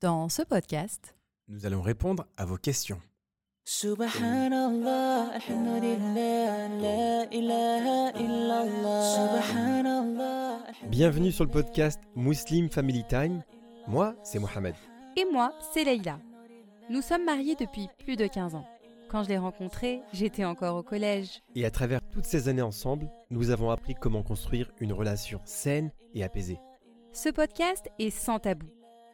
Dans ce podcast, nous allons répondre à vos questions. Subhanallah, alhamdulillah, la ilaha illallah. Subhanallah. Bienvenue sur le podcast Muslim Family Time. Moi, c'est Mohamed. et moi, c'est Leïla. Nous sommes mariés depuis plus de 15 ans. Quand je l'ai rencontré, j'étais encore au collège. Et à travers toutes ces années ensemble, nous avons appris comment construire une relation saine et apaisée. Ce podcast est sans tabou.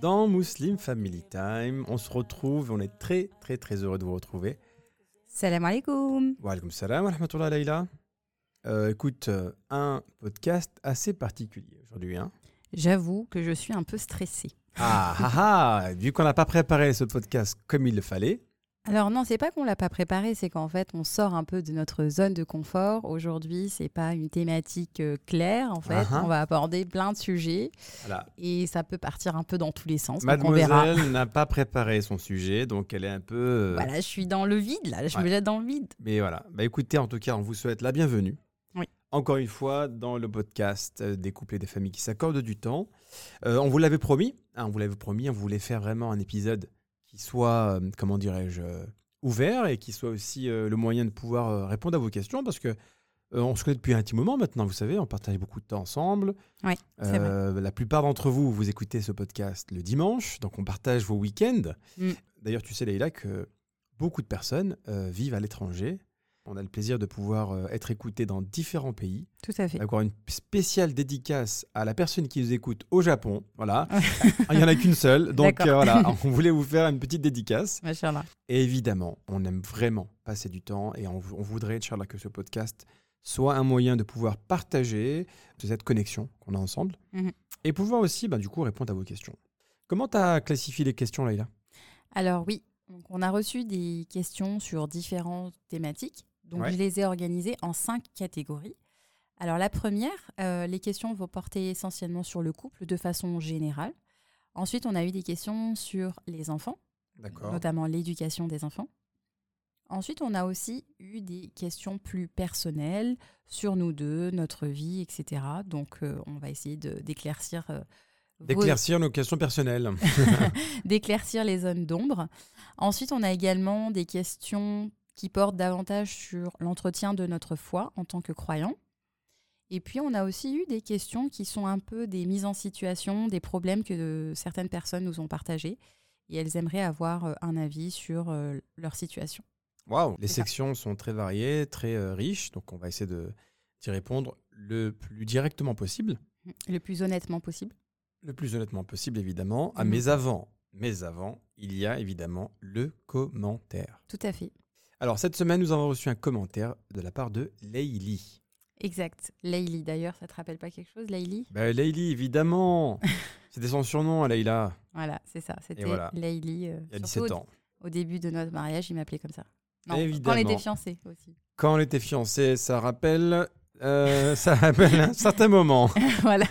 dans Muslim Family Time. On se retrouve, on est très très très heureux de vous retrouver. Salam alaikum. Wa alaikum salam wa rahmatullah. Euh, écoute, euh, un podcast assez particulier aujourd'hui. Hein. J'avoue que je suis un peu stressée. Ah, ah, ah, vu qu'on n'a pas préparé ce podcast comme il le fallait, Alors non, c'est pas qu'on l'a pas préparé, c'est qu'en fait on sort un peu de notre zone de confort. Aujourd'hui, c'est pas une thématique euh, claire en fait. Ah. On va aborder plein de sujets voilà. et ça peut partir un peu dans tous les sens. Mademoiselle n'a pas préparé son sujet, donc elle est un peu. euh, Voilà, je suis dans le vide là, je me jette dans le vide. Mais voilà. Bah écoutez, en tout cas, on vous souhaite la bienvenue. Oui. Encore une fois, dans le podcast euh, des couples et des familles qui s'accordent du temps. Euh, on vous l'avait promis. hein, on vous l'avait promis. On voulait faire vraiment un épisode qui soit, euh, comment dirais-je, euh, ouvert et qui soit aussi euh, le moyen de pouvoir répondre à vos questions parce que. euh, on se connaît depuis un petit moment maintenant, vous savez, on partage beaucoup de temps ensemble. Oui, vrai. La plupart d'entre vous, vous écoutez ce podcast le dimanche, donc on partage vos week-ends. Mm. D'ailleurs, tu sais, Leïla, que beaucoup de personnes euh, vivent à l'étranger. On a le plaisir de pouvoir euh, être écouté dans différents pays. Tout à fait. Encore une spéciale dédicace à la personne qui nous écoute au Japon. Voilà. Il n'y en a qu'une seule. Donc euh, voilà, on voulait vous faire une petite dédicace. Machallah. Et évidemment, on aime vraiment passer du temps et on, on voudrait, Inch'Allah, que ce podcast soit un moyen de pouvoir partager cette connexion qu'on a ensemble Mhm. et pouvoir aussi, bah, du coup, répondre à vos questions. Comment tu as classifié les questions, Laïla Alors oui, donc on a reçu des questions sur différentes thématiques. Donc Ouais. je les ai organisées en cinq catégories. Alors la première, euh, les questions vont porter essentiellement sur le couple de façon générale. Ensuite, on a eu des questions sur les enfants, notamment l'éducation des enfants. Ensuite, on a aussi eu des questions plus personnelles sur nous deux, notre vie, etc. Donc, euh, on va essayer d'éclaircir euh, vos- D'éclaircir nos questions personnelles. d'éclaircir les zones d'ombre. Ensuite, on a également des questions qui portent davantage sur l'entretien de notre foi en tant que croyant. Et puis, on a aussi eu des questions qui sont un peu des mises en situation, des problèmes que certaines personnes nous ont partagés. Et elles aimeraient avoir euh, un avis sur euh, leur situation. Waouh Les ça. sections sont très variées, très euh, riches, donc on va essayer de- d'y répondre le plus directement possible, Le plus honnêtement possible. le plus honnêtement possible, évidemment. Ah, mais avant, mais avant, il y a évidemment le commentaire. Tout à fait. Alors, cette semaine, nous avons reçu un commentaire de la part de Leili. Exact. Leïli, d'ailleurs, ça te rappelle pas quelque chose, Leïli Bah, Leili, évidemment C'était son surnom, à Leïla, Voilà, c'est ça. C'était voilà. Leïli. euh, il y a surtout 17 au- ans. Au début de notre mariage, il m'appelait comme ça. Non, quand on Évidemment. était fiancés aussi. Quand on était fiancés, ça rappelle, euh, ça rappelle un certain moment. voilà.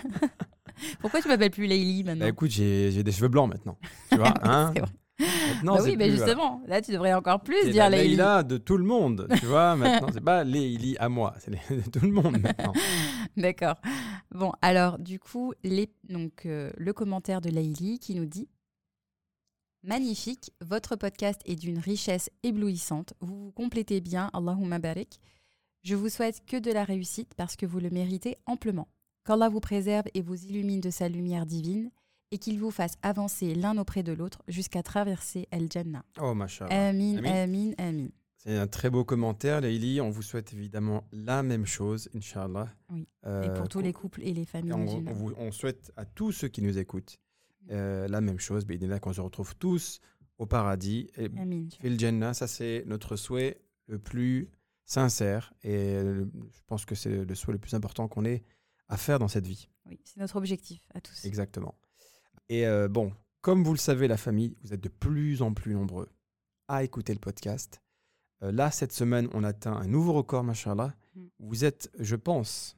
Pourquoi tu m'appelles plus Leïli Bah, maintenant écoute, j'ai des cheveux blancs maintenant. Tu vois, hein? C'est vrai. Maintenant, Bah oui, mais plus, voilà. justement, là tu devrais encore plus dire la Leïli. Leïla de tout le monde, tu vois. Maintenant, c'est pas Leïli à moi, c'est de tout le monde maintenant. D'accord. Bon, alors du coup, les... donc, euh, le commentaire de Leïli qui nous dit Magnifique, votre podcast est d'une richesse éblouissante. Vous vous complétez bien, Allahumma barik. Je vous souhaite que de la réussite parce que vous le méritez amplement. Qu'Allah vous préserve et vous illumine de sa lumière divine et qu'il vous fasse avancer l'un auprès de l'autre jusqu'à traverser El Jannah. Oh, machallah. Amin, Amin. amin, amin. C'est un très beau commentaire, Leïli. On vous souhaite évidemment la même chose, Inch'Allah. Oui. Euh, et pour tous les couples et les familles on, on vous- on souhaite à tous ceux qui nous écoutent euh, la même chose. là qu'on se retrouve tous au paradis. Et Amin. Fil Jannah, ça c'est notre souhait le plus sincère. Et euh, je pense que c'est le souhait le plus important qu'on ait à faire dans cette vie. Oui, c'est notre objectif à tous. Exactement. Et euh, bon, comme vous le savez, la famille, vous êtes de plus en plus nombreux à écouter le podcast. Euh, là, cette semaine, on atteint un nouveau record, machallah. Mm. Vous êtes, je pense,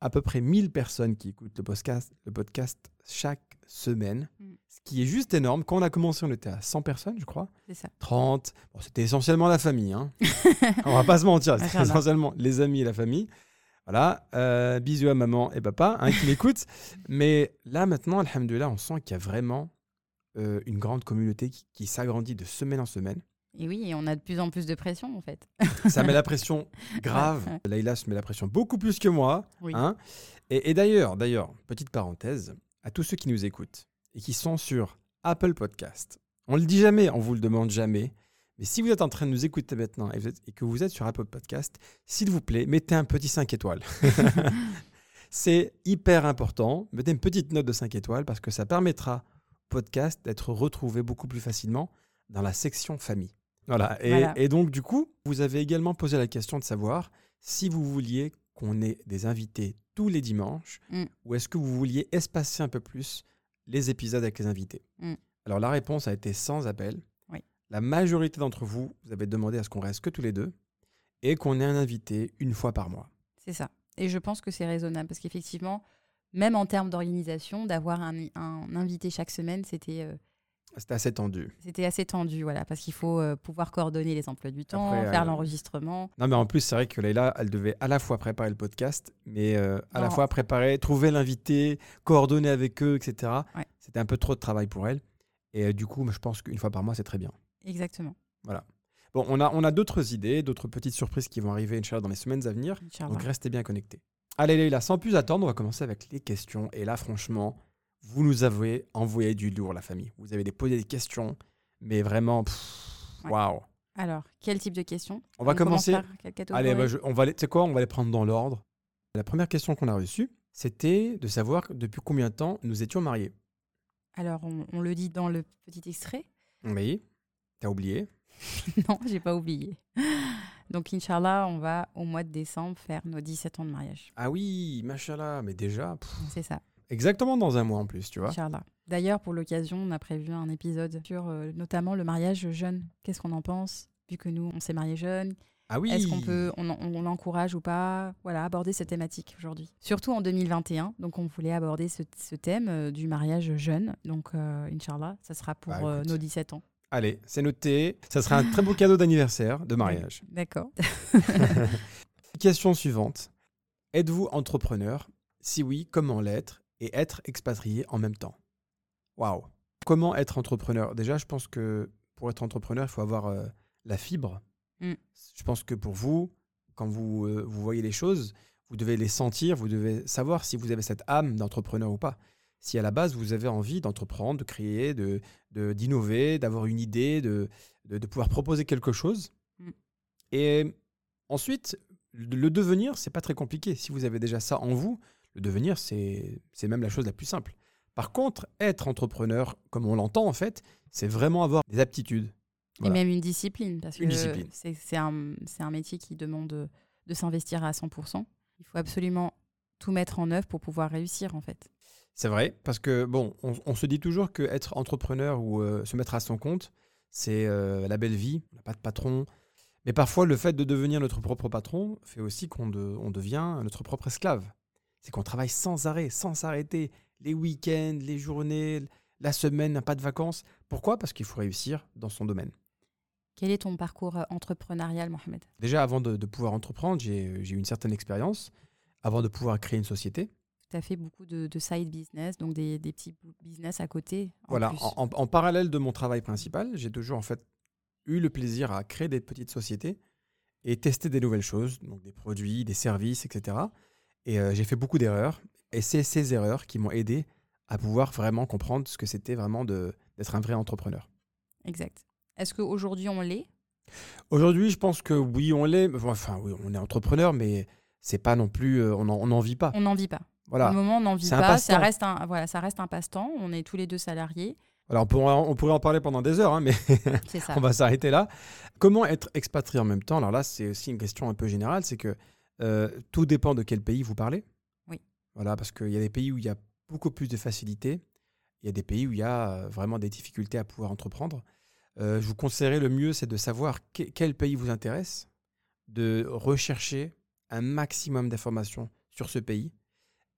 à peu près 1000 personnes qui écoutent le podcast, le podcast chaque semaine, Mm. ce qui est juste énorme. Quand on a commencé, on était à 100 personnes, je crois. C'est ça. 30. Bon, c'était essentiellement la famille. Hein. on va pas se mentir, c'était essentiellement les amis et la famille. Voilà. Euh, bisous à maman et papa hein, qui m'écoutent. Mais là, maintenant, alhamdoulilah, on sent qu'il y a vraiment euh, une grande communauté qui, qui s'agrandit de semaine en semaine. Et oui, et on a de plus en plus de pression en fait. Ça met la pression grave. Ouais, Laïla se met la pression beaucoup plus que moi. Oui. hein. Et, et d'ailleurs, d'ailleurs, petite parenthèse, à tous ceux qui nous écoutent et qui sont sur Apple Podcast, on le dit jamais, on vous le demande jamais, mais si vous êtes en train de nous écouter maintenant et, vous êtes- et que vous êtes sur Apple Podcast, s'il vous plaît, mettez un petit 5 étoiles. C'est hyper important. Mettez une petite note de 5 étoiles parce que ça permettra au podcast d'être retrouvé beaucoup plus facilement dans la section famille. Voilà. Et, Voilà. et donc, du coup, vous avez également posé la question de savoir si vous vouliez qu'on ait des invités tous les dimanches Mm. ou est-ce que vous vouliez espacer un peu plus les épisodes avec les invités. Mm. Alors, la réponse a été sans appel. La majorité d'entre vous, vous avez demandé à ce qu'on reste que tous les deux et qu'on ait un invité une fois par mois. C'est ça. Et je pense que c'est raisonnable parce qu'effectivement, même en termes d'organisation, d'avoir un, un invité chaque semaine, c'était euh, C'était assez tendu. c'était assez tendu, voilà, parce qu'il faut euh, pouvoir coordonner les emplois du temps, Après, faire euh, l'enregistrement. Non, mais en plus, c'est vrai que Leïla, elle devait à la fois préparer le podcast, mais à la fois préparer, trouver l'invité, coordonner avec eux, etc. Ouais. C'était un peu trop de travail pour elle. Et du coup, je pense qu'une fois par mois, c'est très bien. Exactement. Bon, on a, on a d'autres idées, d'autres petites surprises qui vont arriver, Inch'Allah, dans les semaines à venir. Inch'Allah. Donc, restez bien connectés. Allez, Leïla, sans plus attendre, on va commencer avec les questions. Et là, franchement, vous nous avez envoyé du lourd, la famille. Vous avez posé des questions, mais vraiment, waouh. Alors, quel type de questions? On va commence commencer. Allez, bah, je- on va tu sais quoi, on va les prendre dans l'ordre. La première question qu'on a reçue, c'était de savoir depuis combien de temps nous étions mariés. Alors, on, on le dit dans le petit extrait. Oui, t'as oublié? non, j'ai pas oublié. Donc, Inch'Allah, on va au mois de décembre faire nos 17 ans de mariage. Ah oui, machallah, mais déjà, C'est ça, exactement dans un mois en plus, tu vois. Inch'Allah. D'ailleurs, pour l'occasion, on a prévu un épisode sur euh, notamment le mariage jeune. Qu'est-ce qu'on en pense Vu que nous, on s'est mariés jeunes, Ah oui. est-ce qu'on peut, on, on l'encourage ou pas? Voilà, aborder cette thématique aujourd'hui. Surtout en 2021, donc on voulait aborder ce, ce thème euh, du mariage jeune. Donc, euh, Inch'Allah, ça sera pour Bah, euh, nos 17 ans. Allez, c'est noté. Ça sera un très beau cadeau d'anniversaire, de mariage. D'accord. Question suivante. Êtes-vous entrepreneur? Si oui, comment l'être et être expatrié en même temps? Waouh. Comment être entrepreneur? Déjà, je pense que pour être entrepreneur, il faut avoir euh, la fibre. Mm. Je pense que pour vous, quand vous, euh, vous voyez les choses, vous devez les sentir, vous devez savoir si vous avez cette âme d'entrepreneur ou pas. Si à la base, vous avez envie d'entreprendre, de créer, de, d'innover, d'avoir une idée, de, de, de pouvoir proposer quelque chose. Mm. Et ensuite, le devenir, c'est pas très compliqué. Si vous avez déjà ça en vous, le devenir, c'est c'est même la chose la plus simple. Par contre, être entrepreneur, comme on l'entend en fait, c'est vraiment avoir des aptitudes. Voilà. Et même une discipline, parce Une que discipline. c'est un, un métier qui demande de, de s'investir à 100%. Il faut absolument tout mettre en œuvre pour pouvoir réussir, en fait. C'est vrai, parce que bon, on, on se dit toujours que être entrepreneur ou euh, se mettre à son compte, c'est euh, la belle vie, on n'a pas de patron. Mais parfois, le fait de devenir notre propre patron fait aussi qu'on de- on devient notre propre esclave. C'est qu'on travaille sans arrêt, sans s'arrêter, les week-ends, les journées, la semaine, n'a pas de vacances. Pourquoi? Parce qu'il faut réussir dans son domaine. Quel est ton parcours euh, entrepreneurial, Mohamed? Déjà, avant de, de pouvoir entreprendre, j'ai eu une certaine expérience. Avant de pouvoir créer une société, Tu as fait beaucoup de, de side business, donc des, des petits business à côté. en Voilà, en, en- en parallèle de mon travail principal, j'ai toujours en fait eu le plaisir à créer des petites sociétés et tester des nouvelles choses, donc des produits, des services, etc. Et euh, j'ai fait beaucoup d'erreurs. Et c'est ces erreurs qui m'ont aidé à pouvoir vraiment comprendre ce que c'était vraiment d'être un vrai entrepreneur. Exact. Est-ce qu'aujourd'hui, on l'est? Aujourd'hui, je pense que oui, on l'est. Enfin, oui, on est entrepreneur, mais c'est pas non plus. euh, on n'en vit pas. On n'en vit pas. Voilà. Pour le moment, on n'en vit pas. Ça reste un, voilà, ça reste un passe-temps. On est tous les deux salariés. Alors, on pourrait, on pourrait en parler pendant des heures, hein, mais. On va s'arrêter là. Comment être expatrié en même temps? Alors là, c'est aussi une question un peu générale, c'est que euh, tout dépend de quel pays vous parlez. Oui. Voilà, parce qu'il y a des pays où il y a beaucoup plus de facilité. Il y a des pays où il y a euh, vraiment des difficultés à pouvoir entreprendre. Euh, je vous conseillerais le mieux, c'est de savoir que- quel pays vous intéresse, de rechercher un maximum d'informations sur ce pays.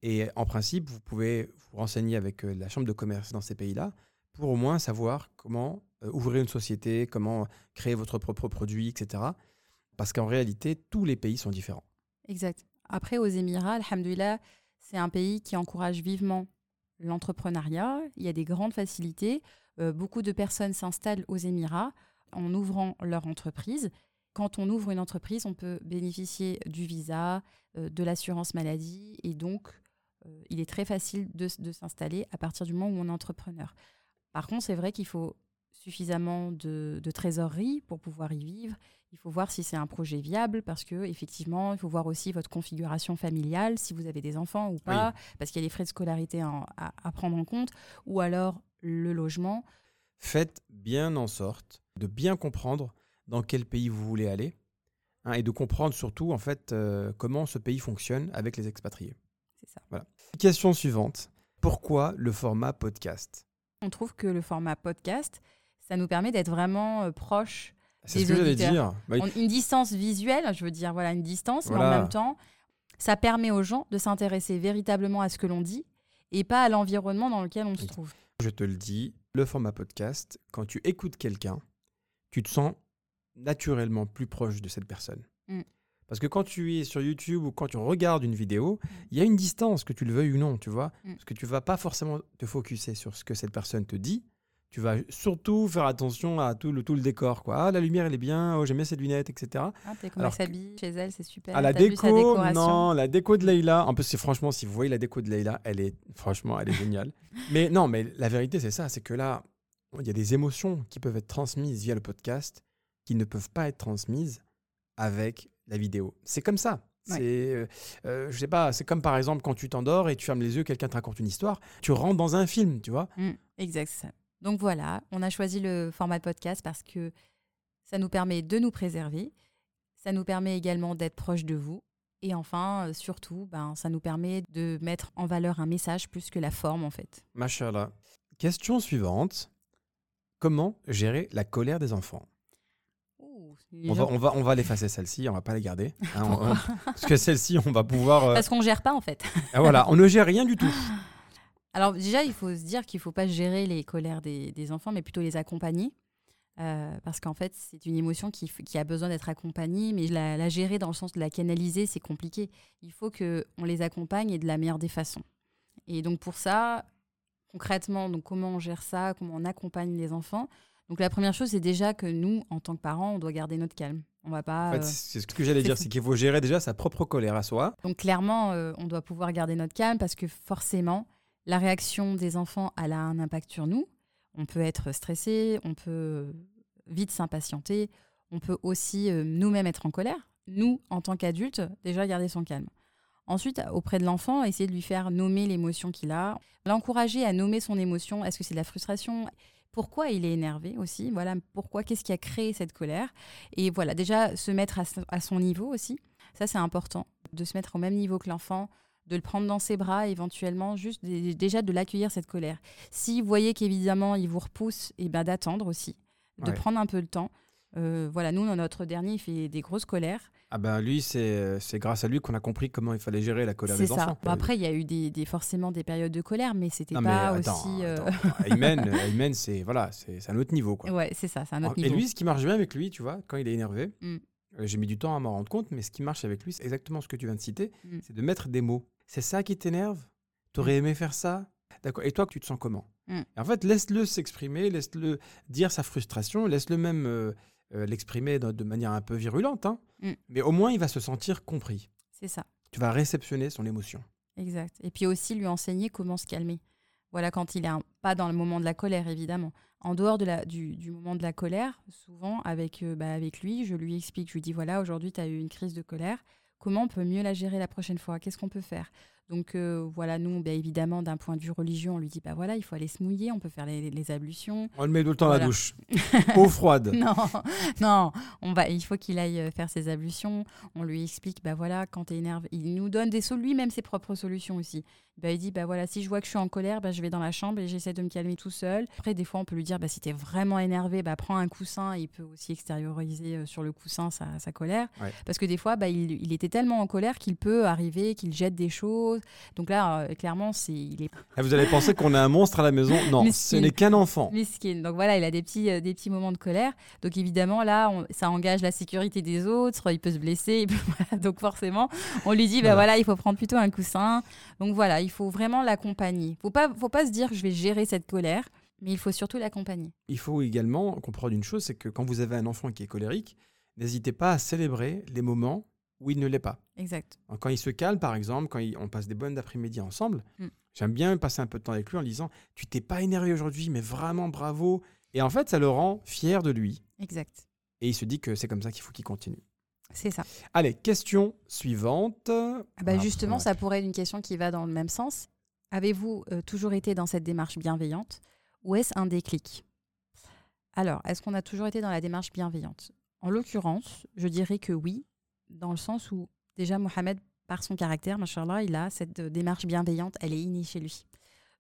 Et en principe, vous pouvez vous renseigner avec euh, la chambre de commerce dans ces pays-là pour au moins savoir comment euh, ouvrir une société, comment créer votre propre produit, etc. Parce qu'en réalité, tous les pays sont différents. Exact. Après, aux Émirats, alhamdoulilah, c'est un pays qui encourage vivement l'entrepreneuriat. Il y a des grandes facilités. Euh, beaucoup de personnes s'installent aux Émirats en ouvrant leur entreprise. Quand on ouvre une entreprise, on peut bénéficier du visa, euh, de l'assurance maladie et donc euh, il est très facile de, s'installer à partir du moment où on est entrepreneur. Par contre, c'est vrai qu'il faut suffisamment de, de trésorerie pour pouvoir y vivre. Il faut voir si c'est un projet viable parce que effectivement, il faut voir aussi votre configuration familiale, si vous avez des enfants ou pas, parce qu'il y a les frais de scolarité à prendre en compte, ou alors le logement. Faites bien en sorte de bien comprendre dans quel pays vous voulez aller hein, et de comprendre surtout en fait euh, comment ce pays fonctionne avec les expatriés. C'est ça. Question suivante. Pourquoi le format podcast? On trouve que le format podcast, ça nous permet d'être vraiment euh, proche C'est Des ce que j'allais dire. Bah, On- une distance visuelle, je veux dire, voilà, une distance, mais en même temps, ça permet aux gens de s'intéresser véritablement à ce que l'on dit et pas à l'environnement dans lequel on se trouve. Je te le dis, le format podcast, quand tu écoutes quelqu'un, tu te sens naturellement plus proche de cette personne. Mm. Parce que quand tu es sur YouTube ou quand tu regardes une vidéo, il y a une distance, que tu le veuilles ou non, tu vois. Mm. Parce que tu vas pas forcément te focuser sur ce que cette personne te dit. Tu vas surtout faire attention à tout le, tout le décor. Quoi. Ah, la lumière, elle est bien. Oh, j'aime bien cette lunette, etc. Ah, elle s'habille chez elle, c'est super. À la déco, non, la déco de Leïla. En plus, c'est franchement, si vous voyez la déco de Leïla, elle est, franchement, elle est géniale. mais non, mais la vérité, c'est ça, c'est que là, il y a des émotions qui peuvent être transmises via le podcast qui ne peuvent pas être transmises avec la vidéo. C'est comme ça. Ouais. C'est, euh, euh, je sais pas, c'est comme par exemple quand tu t'endors et tu fermes les yeux, quelqu'un te raconte une histoire, tu rentres dans un film, tu vois. Mm, exact. Donc voilà, on a choisi le format de podcast parce que ça nous permet de nous préserver, ça nous permet également d'être proche de vous. Et enfin, euh, surtout, ben, ça nous permet de mettre en valeur un message plus que la forme, en fait. Machallah. Question suivante. Comment gérer la colère des enfants? On va, on va, on va l'effacer celle-ci, on va pas la garder. hein, on- on- parce que celle-ci, on va pouvoir. euh, Parce qu'on gère pas, en fait. ah, voilà, on ne gère rien du tout. Alors déjà, il faut se dire qu'il ne faut pas gérer les colères des, des enfants, mais plutôt les accompagner. Euh, parce qu'en fait, c'est une émotion qui, a besoin d'être accompagnée, mais la, la gérer dans le sens de la canaliser, c'est compliqué. Il faut qu'on les accompagne et de la meilleure des façons. Et donc pour ça, concrètement, donc comment on gère ça, comment on accompagne les enfants. Donc la première chose, c'est déjà que nous, en tant que parents, on doit garder notre calme. On va pas. En fait, euh, c'est ce que j'allais dire, c'est qu'il faut gérer déjà sa propre colère à soi. donc clairement, euh, on doit pouvoir garder notre calme parce que forcément, la réaction des enfants, elle a un impact sur nous. On peut être stressé, on peut vite s'impatienter, on peut aussi euh, nous-mêmes être en colère. Nous, en tant qu'adultes, déjà garder son calme. Ensuite, auprès de l'enfant, essayer de lui faire nommer l'émotion qu'il a, l'encourager à nommer son émotion. Est-ce que c'est de la frustration? Pourquoi il est énervé aussi Voilà, pourquoi Qu'est-ce qui a créé cette colère Et voilà, déjà se mettre à son- à son niveau aussi. Ça, c'est important, de se mettre au même niveau que l'enfant, de le prendre dans ses bras éventuellement, juste dé- déjà de l'accueillir cette colère. Si vous voyez qu'évidemment il vous repousse, et ben d'attendre aussi, de Ouais. prendre un peu le temps. Euh, voilà, nous, dans notre dernier, il fait des grosses colères. Ah ben lui, c'est c'est grâce à lui qu'on a compris comment il fallait gérer la colère C'est des ça. enfants. Bon, après, il y a eu des, des- forcément des périodes de colère, mais c'était mais pas attends, aussi. euh. Ayman, c'est voilà, c'est c'est un autre niveau quoi. Ouais, c'est ça, c'est un autre Et niveau. lui, ce qui marche bien avec lui, tu vois, quand il est énervé, Mm. euh, j'ai mis du temps à m'en rendre compte, mais ce qui marche avec lui, c'est exactement ce que tu viens de citer, Mm. c'est de mettre des mots. C'est ça qui t'énerve? T'aurais aimé faire ça? D'accord. Et toi, tu te sens comment? Mm. Et En fait, laisse-le s'exprimer, laisse-le dire sa frustration, laisse-le même euh, euh, l'exprimer de, de manière un peu virulente, hein. Mm. mais au moins, il va se sentir compris. C'est ça. Tu vas réceptionner son émotion. Exact. Et puis aussi lui enseigner comment se calmer. Voilà, quand il est un- pas dans le moment de la colère, évidemment. En dehors de la, du, du moment de la colère, souvent avec, euh, bah, avec lui, je lui explique, je lui dis, voilà, aujourd'hui, tu as eu une crise de colère. Comment on peut mieux la gérer la prochaine fois? Qu'est-ce qu'on peut faire? Donc euh, voilà, nous, bah, évidemment, d'un point de vue religieux, on lui dit, bah voilà, il faut aller se mouiller, on peut faire les, les ablutions. On le met tout le temps à la douche. Eau froide. Non, non, on va, il faut qu'il aille euh, faire ses ablutions. On lui explique, bah voilà, quand tu es énervé, il nous donne des solutions, lui-même ses propres solutions aussi. Bah, il dit, bah voilà, si je vois que je suis en colère, bah, je vais dans la chambre et j'essaie de me calmer tout seul. Après, des fois, on peut lui dire, bah si tu es vraiment énervé, bah prends un coussin. Il peut aussi extérioriser euh, sur le coussin sa, sa colère. Ouais. Parce que des fois, bah, il, il était tellement en colère qu'il peut arriver, qu'il jette des choses. Donc là, euh, clairement, c'est, il est Ah, vous allez penser qu'on a un monstre à la maison? Non, ce n'est qu'un enfant. Miskin. Donc voilà, il a des petits, euh, des petits moments de colère. Donc évidemment, là, on- ça engage la sécurité des autres. Il peut se blesser. il peut- voilà. Donc forcément, on lui dit, bah Voilà. voilà, il faut prendre plutôt un coussin. Donc voilà, il faut vraiment l'accompagner. Faut pas, faut pas se dire, je vais gérer cette colère, mais il faut surtout l'accompagner. Il faut également comprendre une chose, c'est que quand vous avez un enfant qui est colérique, n'hésitez pas à célébrer les moments où il ne l'est pas. Exact. Quand il se calme, par exemple, quand il- on passe des bonnes après-midi ensemble, Mm. j'aime bien passer un peu de temps avec lui en lui disant Tu t'es pas énervé aujourd'hui, mais vraiment bravo. Et en fait, ça le rend fier de lui. Exact. Et il se dit que c'est comme ça qu'il faut qu'il continue. C'est ça. Allez, question suivante. Ah bah Alors, justement, ça pourrait être une question qui va dans le même sens. Avez-vous euh, toujours été dans cette démarche bienveillante ou est-ce un déclic? Alors, est-ce qu'on a toujours été dans la démarche bienveillante? En l'occurrence, je dirais que oui, dans le sens où déjà Mohamed, par son caractère, machallah, il a cette euh, démarche bienveillante, elle est innée chez lui.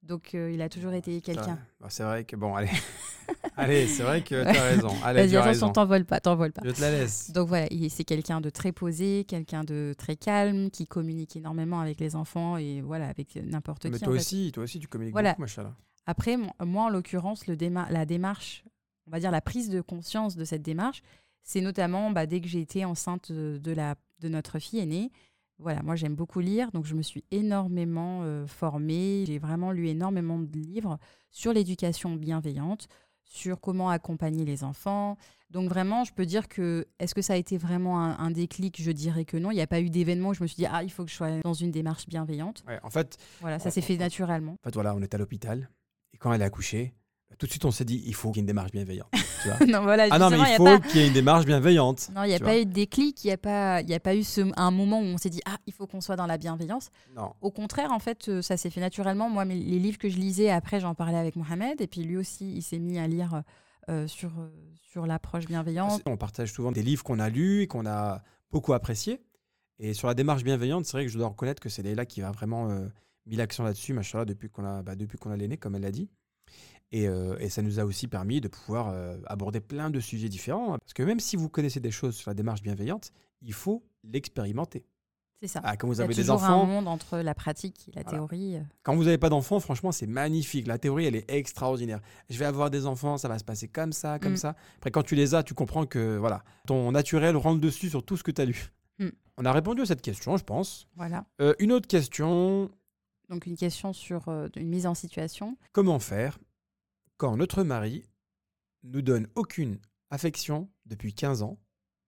Donc, euh, il a toujours été quelqu'un. Bah, c'est vrai que, bon, allez. allez, c'est vrai que tu as raison. Allez, Vas-y, tu as attention, raison. t'envole pas, t'envole pas. Je te la laisse. Donc voilà, il- c'est quelqu'un de très posé, quelqu'un de très calme, qui communique énormément avec les enfants et voilà, avec n'importe qui. Mais toi fait. aussi, toi aussi, tu communiques Voilà. beaucoup, machallah. Après, moi, en l'occurrence, le déma- la démarche, on va dire la prise de conscience de cette démarche, c'est notamment bah, dès que j'ai été enceinte de, de la, de notre fille aînée. Voilà, moi j'aime beaucoup lire, donc je me suis énormément euh, formée. J'ai vraiment lu énormément de livres sur l'éducation bienveillante, sur comment accompagner les enfants. Donc vraiment, je peux dire que est-ce que ça a été vraiment un, un déclic? Je dirais que non. Il n'y a pas eu d'événement où je me suis dit ah il faut que je sois dans une démarche bienveillante. Ouais, en fait, Voilà, ça s'est fait naturellement. En fait, voilà, on est à l'hôpital. Et quand elle a accouché, tout de suite, on s'est dit, il faut qu'il y ait une démarche bienveillante. tu vois. non voilà. ah non, mais il y a faut pas- qu'il y ait une démarche bienveillante. Non, il n'y a pas vois. eu de déclic, il n'y a, pas- y a pas eu ce, un moment où on s'est dit Ah, il faut qu'on soit dans la bienveillance. Non. Au contraire, en fait, euh, ça s'est fait naturellement. Moi, mes- les livres que je lisais, après, j'en parlais avec Mohamed. Et puis lui aussi, il s'est mis à lire euh, sur, euh, sur l'approche bienveillante. On partage souvent des livres qu'on a lus et qu'on a beaucoup appréciés. Et sur la démarche bienveillante, c'est vrai que je dois reconnaître que c'est Leïla qui a vraiment euh, mis l'accent là-dessus, machallah, depuis qu'on a, bah, depuis qu'on a l'aîné, comme elle l'a dit. Et, euh, et ça nous a aussi permis de pouvoir euh, aborder plein de sujets différents. hein. Parce que même si vous connaissez des choses sur la démarche bienveillante, il faut l'expérimenter. C'est ça. Ah, quand vous il y a avez des toujours enfants, un monde entre la pratique et la Voilà. théorie. euh. Quand vous n'avez pas d'enfants, franchement, c'est magnifique. La théorie, elle est extraordinaire. Je vais avoir des enfants, ça va se passer comme ça, comme Mm. ça. Après, quand tu les as, tu comprends que voilà, ton naturel rentre dessus sur tout ce que tu as lu. Mm. On a répondu à cette question, je pense. Voilà. Euh, une autre question Donc, une question sur une mise en situation. comment faire quand notre mari nous donne aucune affection depuis 15 ans,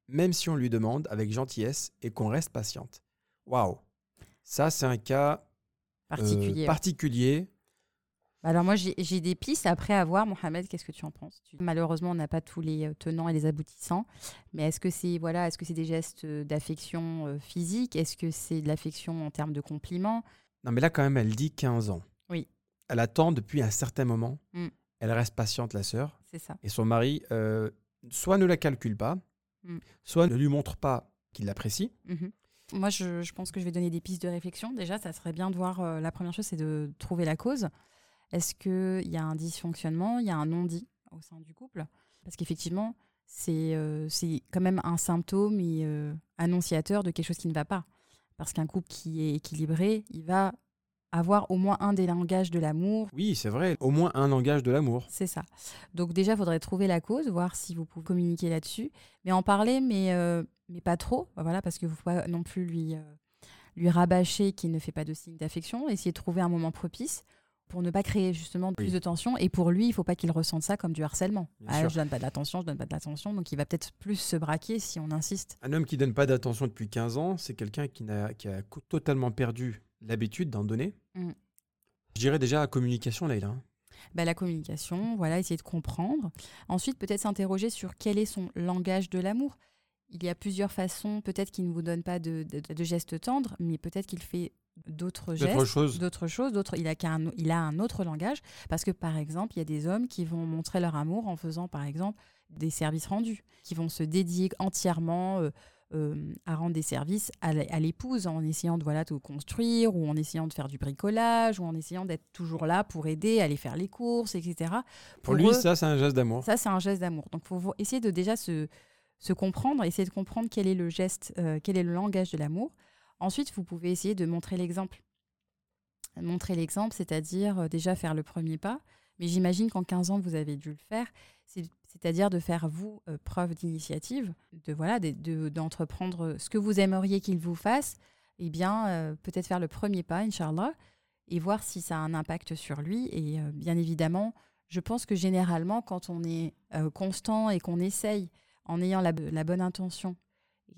même si on lui demande avec gentillesse et qu'on reste patiente Waouh Ça, c'est un cas euh, Particulier. Bah Alors moi j'ai des pistes après à voir. Mohamed, qu'est-ce que tu en penses? Malheureusement, on n'a pas tous les euh, tenants et les aboutissants. Mais est-ce que c'est voilà, est-ce que c'est des gestes euh, d'affection physique? Est-ce que c'est de l'affection en termes de compliments? Non, mais là, quand même, elle dit 15 ans. Oui. Elle attend depuis un certain moment. Mm. Elle reste patiente, la sœur. C'est ça. Et son mari, euh, soit ne la calcule pas, Mm. soit ne lui montre pas qu'il l'apprécie. Mhm. Moi, je, je pense que je vais donner des pistes de réflexion. Déjà, ça serait bien de voir. euh, la première chose, c'est de trouver la cause. Est-ce qu'il y a un dysfonctionnement Il y a un non-dit au sein du couple? Parce qu'effectivement, c'est euh, quand même un symptôme et euh, annonciateur de quelque chose qui ne va pas. Parce qu'un couple qui est équilibré, il va avoir au moins un des langages de l'amour. Oui, c'est vrai, au moins un langage de l'amour. C'est ça. Donc déjà, il faudrait trouver la cause, voir si vous pouvez communiquer là-dessus, mais en parler, mais, euh, mais pas trop, voilà, parce que vous ne pouvez pas non plus lui, euh, lui rabâcher qu'il ne fait pas de signe d'affection, essayer de trouver un moment propice pour ne pas créer justement plus Oui. de tension. Et pour lui, il ne faut pas qu'il ressente ça comme du harcèlement. Ah, je donne pas de l'attention, je donne pas de l'attention, donc il va peut-être plus se braquer si on insiste. Un homme qui donne pas d'attention depuis 15 ans, c'est quelqu'un qui, a totalement perdu l'habitude d'en donner. Mm. Je dirais déjà la communication, Leïla. Bah, la communication, voilà, essayer de comprendre. Ensuite, peut-être s'interroger sur quel est son langage de l'amour. il y a plusieurs façons. Peut-être qu'il ne vous donne pas de, de- de gestes tendres, mais peut-être qu'il fait d'autres gestes. D'autres choses, d'autres, il, a qu'un- il a un autre langage. Parce que, par exemple, il y a des hommes qui vont montrer leur amour en faisant, par exemple, des services rendus, qui vont se dédier entièrement euh, euh, à rendre des services à l'épouse, en essayant de voilà, tout construire, ou en essayant de faire du bricolage, ou en essayant d'être toujours là pour aider, aller faire les courses, etc. Pour, Pour lui, eux- ça, c'est un geste d'amour. Ça, c'est un geste d'amour. Donc, il faut essayer de déjà se, se comprendre, essayer de comprendre quel est le geste, euh, quel est le langage de l'amour. Ensuite, vous pouvez essayer de montrer l'exemple. Montrer l'exemple, c'est-à-dire euh, déjà faire le premier pas. Mais j'imagine qu'en 15 ans, vous avez dû le faire. C'est- C'est-à-dire de faire, vous, euh, preuve d'initiative, de voilà, de- de- d'entreprendre ce que vous aimeriez qu'il vous fasse. Eh bien, euh, peut-être faire le premier pas, Inch'Allah, et voir si ça a un impact sur lui. Et euh, bien évidemment, je pense que généralement, quand on est constant et qu'on essaye en ayant la bonne intention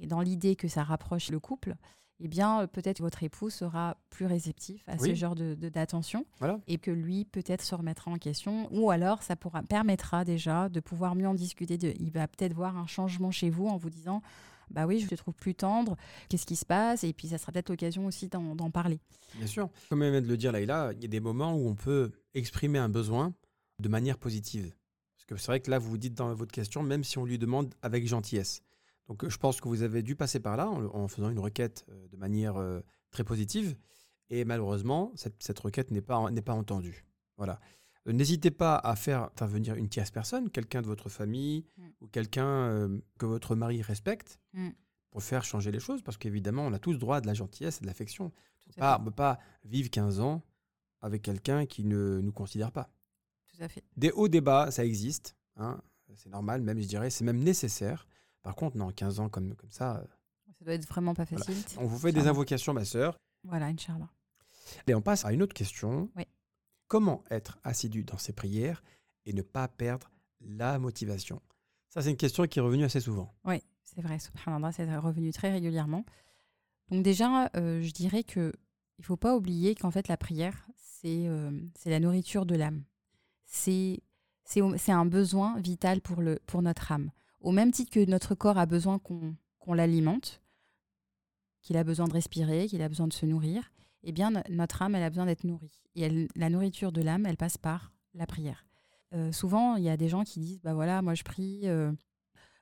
et dans l'idée que ça rapproche le couple, eh bien, euh, peut-être votre époux sera plus réceptif à ce genre de- de- d'attention Voilà. et que lui, peut-être, se remettra en question. Ou alors, ça pourra, permettra déjà de pouvoir mieux en discuter. De, il va peut-être voir un changement chez vous en vous disant Bah oui, je te trouve plus tendre, qu'est-ce qui se passe? Et puis, ça sera peut-être l'occasion aussi d'en d'en parler. Bien sûr. Comme elle vient de le dire, Laïla, il y a des moments où on peut exprimer un besoin de manière positive. Parce que c'est vrai que là, vous vous dites dans votre question, même si on lui demande avec gentillesse. Donc euh, je pense que vous avez dû passer par là en, en faisant une requête euh, de manière euh, très positive. Et malheureusement, cette, cette requête n'est pas, n'est pas entendue. Voilà. N'hésitez pas à faire intervenir une tierce personne, quelqu'un de votre famille Mm. ou quelqu'un que votre mari respecte Mm. pour faire changer les choses. Parce qu'évidemment, on a tous droit à de la gentillesse et de l'affection. Pas- on ne peut pas vivre 15 ans avec quelqu'un qui ne nous considère pas. Tout à fait. Des hauts débats, ça existe. hein, c'est normal, même, je dirais, c'est même nécessaire. Par contre, non, 15 ans comme, comme ça, euh, Ça doit être vraiment pas Voilà. facile. on vous fait des invocations, ma sœur. Voilà, Inch'Allah. Et on passe à une autre question. Oui. Comment être assidu dans ses prières et ne pas perdre la motivation? Ça, c'est une question qui est revenue assez souvent. Oui, c'est vrai, subhanallah, c'est revenu très régulièrement. Donc déjà, euh, je dirais que il faut pas oublier qu'en fait la prière, c'est euh, la nourriture de l'âme. C'est un besoin vital pour, le, pour notre âme. Au même titre que notre corps a besoin qu'on qu'on l'alimente, qu'il a besoin de respirer, qu'il a besoin de se nourrir, eh bien no- notre âme, elle a besoin d'être nourrie. Et la nourriture de l'âme, elle passe par la prière. Euh, souvent, il y a des gens qui disent, bah voilà, moi je prie, euh,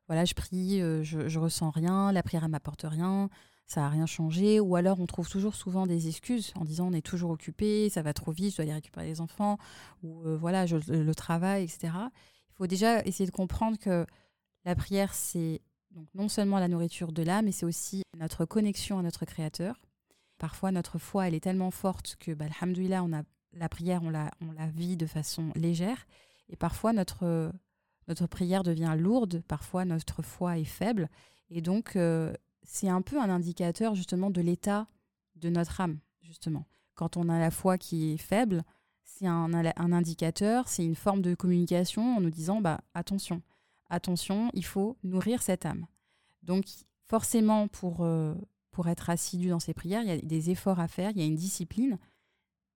voilà, je prie, euh, je, je ressens rien, la prière elle m'apporte rien, ça n'a rien changé. Ou alors on trouve toujours souvent des excuses en disant on est toujours occupé, ça va trop vite, je dois aller récupérer les enfants, ou voilà, je, le travail, etc. Il faut déjà essayer de comprendre que la prière, c'est donc non seulement la nourriture de l'âme, mais c'est aussi notre connexion à notre Créateur. Parfois, notre foi, elle est tellement forte que, bah, alhamdoulilah, on a la prière, on la, on la vit de façon légère. Et parfois, notre, notre prière devient lourde, parfois notre foi est faible. Et donc, euh, c'est un peu un indicateur justement de l'état de notre âme, justement. Quand on a la foi qui est faible, c'est un, un indicateur, c'est une forme de communication en nous disant, bah, attention, attention, il faut nourrir cette âme. Donc, forcément, pour, euh, pour être assidu dans ses prières, il y a des efforts à faire, il y a une discipline.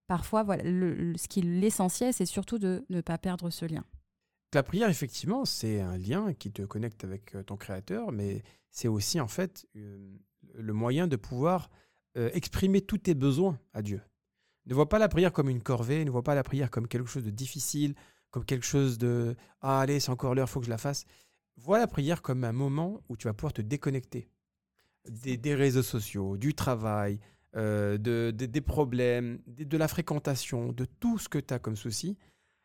Parfois, voilà, ce qui est l'essentiel, c'est surtout de ne pas perdre ce lien. La prière, effectivement, c'est un lien qui te connecte avec euh, ton Créateur, mais c'est aussi, en fait, euh, le moyen de pouvoir exprimer tous tes besoins à Dieu. Ne vois pas la prière comme une corvée, ne vois pas la prière comme quelque chose de difficile, comme quelque chose de Ah, allez, c'est encore l'heure, faut que je la fasse. Vois la prière comme un moment où tu vas pouvoir te déconnecter des, des réseaux sociaux, du travail, euh, de, de- des problèmes, de, de la fréquentation, de tout ce que tu as comme souci.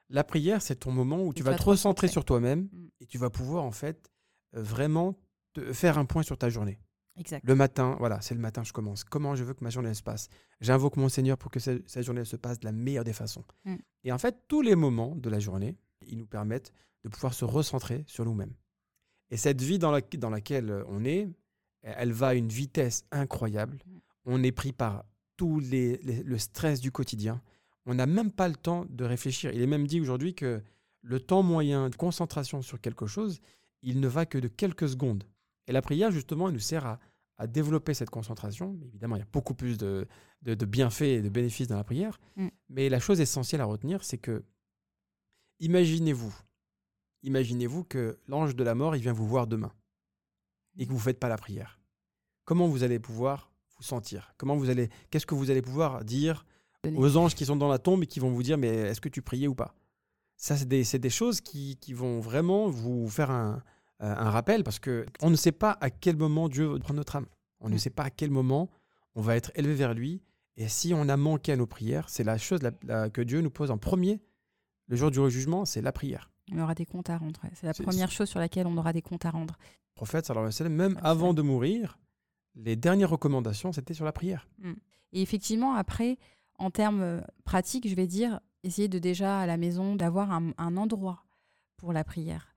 La prière, c'est ton moment où tu tu vas vas te recentrer. sur toi-même Mm. et tu vas pouvoir en fait euh, vraiment te faire un point sur ta journée. Exact. Le matin, voilà, c'est le matin, je commence. Comment je veux que ma journée se passe? J'invoque mon Seigneur pour que ce- cette journée se passe de la meilleure des façons. Mm. Et en fait, tous les moments de la journée, ils nous permettent de pouvoir se recentrer sur nous-mêmes. Et cette vie dans, la- dans laquelle on est, elle va à une vitesse incroyable. Mm. On est pris par tout les, les- le stress du quotidien. On n'a même pas le temps de réfléchir. Il est même dit aujourd'hui que le temps moyen de concentration sur quelque chose, il ne va que de quelques secondes. Et la prière, justement, elle nous sert à, à développer cette concentration. Évidemment, il y a beaucoup plus de, de- de bienfaits et de bénéfices dans la prière. Mm. Mais la chose essentielle à retenir, c'est que, imaginez-vous, imaginez-vous que l'ange de la mort, il vient vous voir demain. et que vous ne faites pas la prière, comment vous allez pouvoir vous sentir? Comment vous allez Qu'est-ce que vous allez pouvoir dire Donner. aux anges qui sont dans la tombe et qui vont vous dire mais est-ce que tu priais ou pas? Ça, c'est des, choses qui, qui vont vraiment vous faire un, un rappel parce que on ne sait pas à quel moment Dieu va prendre notre âme. On ne Mm. sait pas à quel moment on va être élevé vers lui. Et si on a manqué à nos prières, c'est la chose la- la- que Dieu nous pose en premier le jour du jugement, c'est la prière. On aura des comptes à rendre. ouais. C'est la première chose sur laquelle on aura des comptes à rendre. Le prophète, même avant de mourir, les dernières recommandations, c'était sur la prière. Et effectivement, après, en termes euh, pratiques, je vais dire, essayer de déjà à la maison d'avoir un, un endroit pour la prière.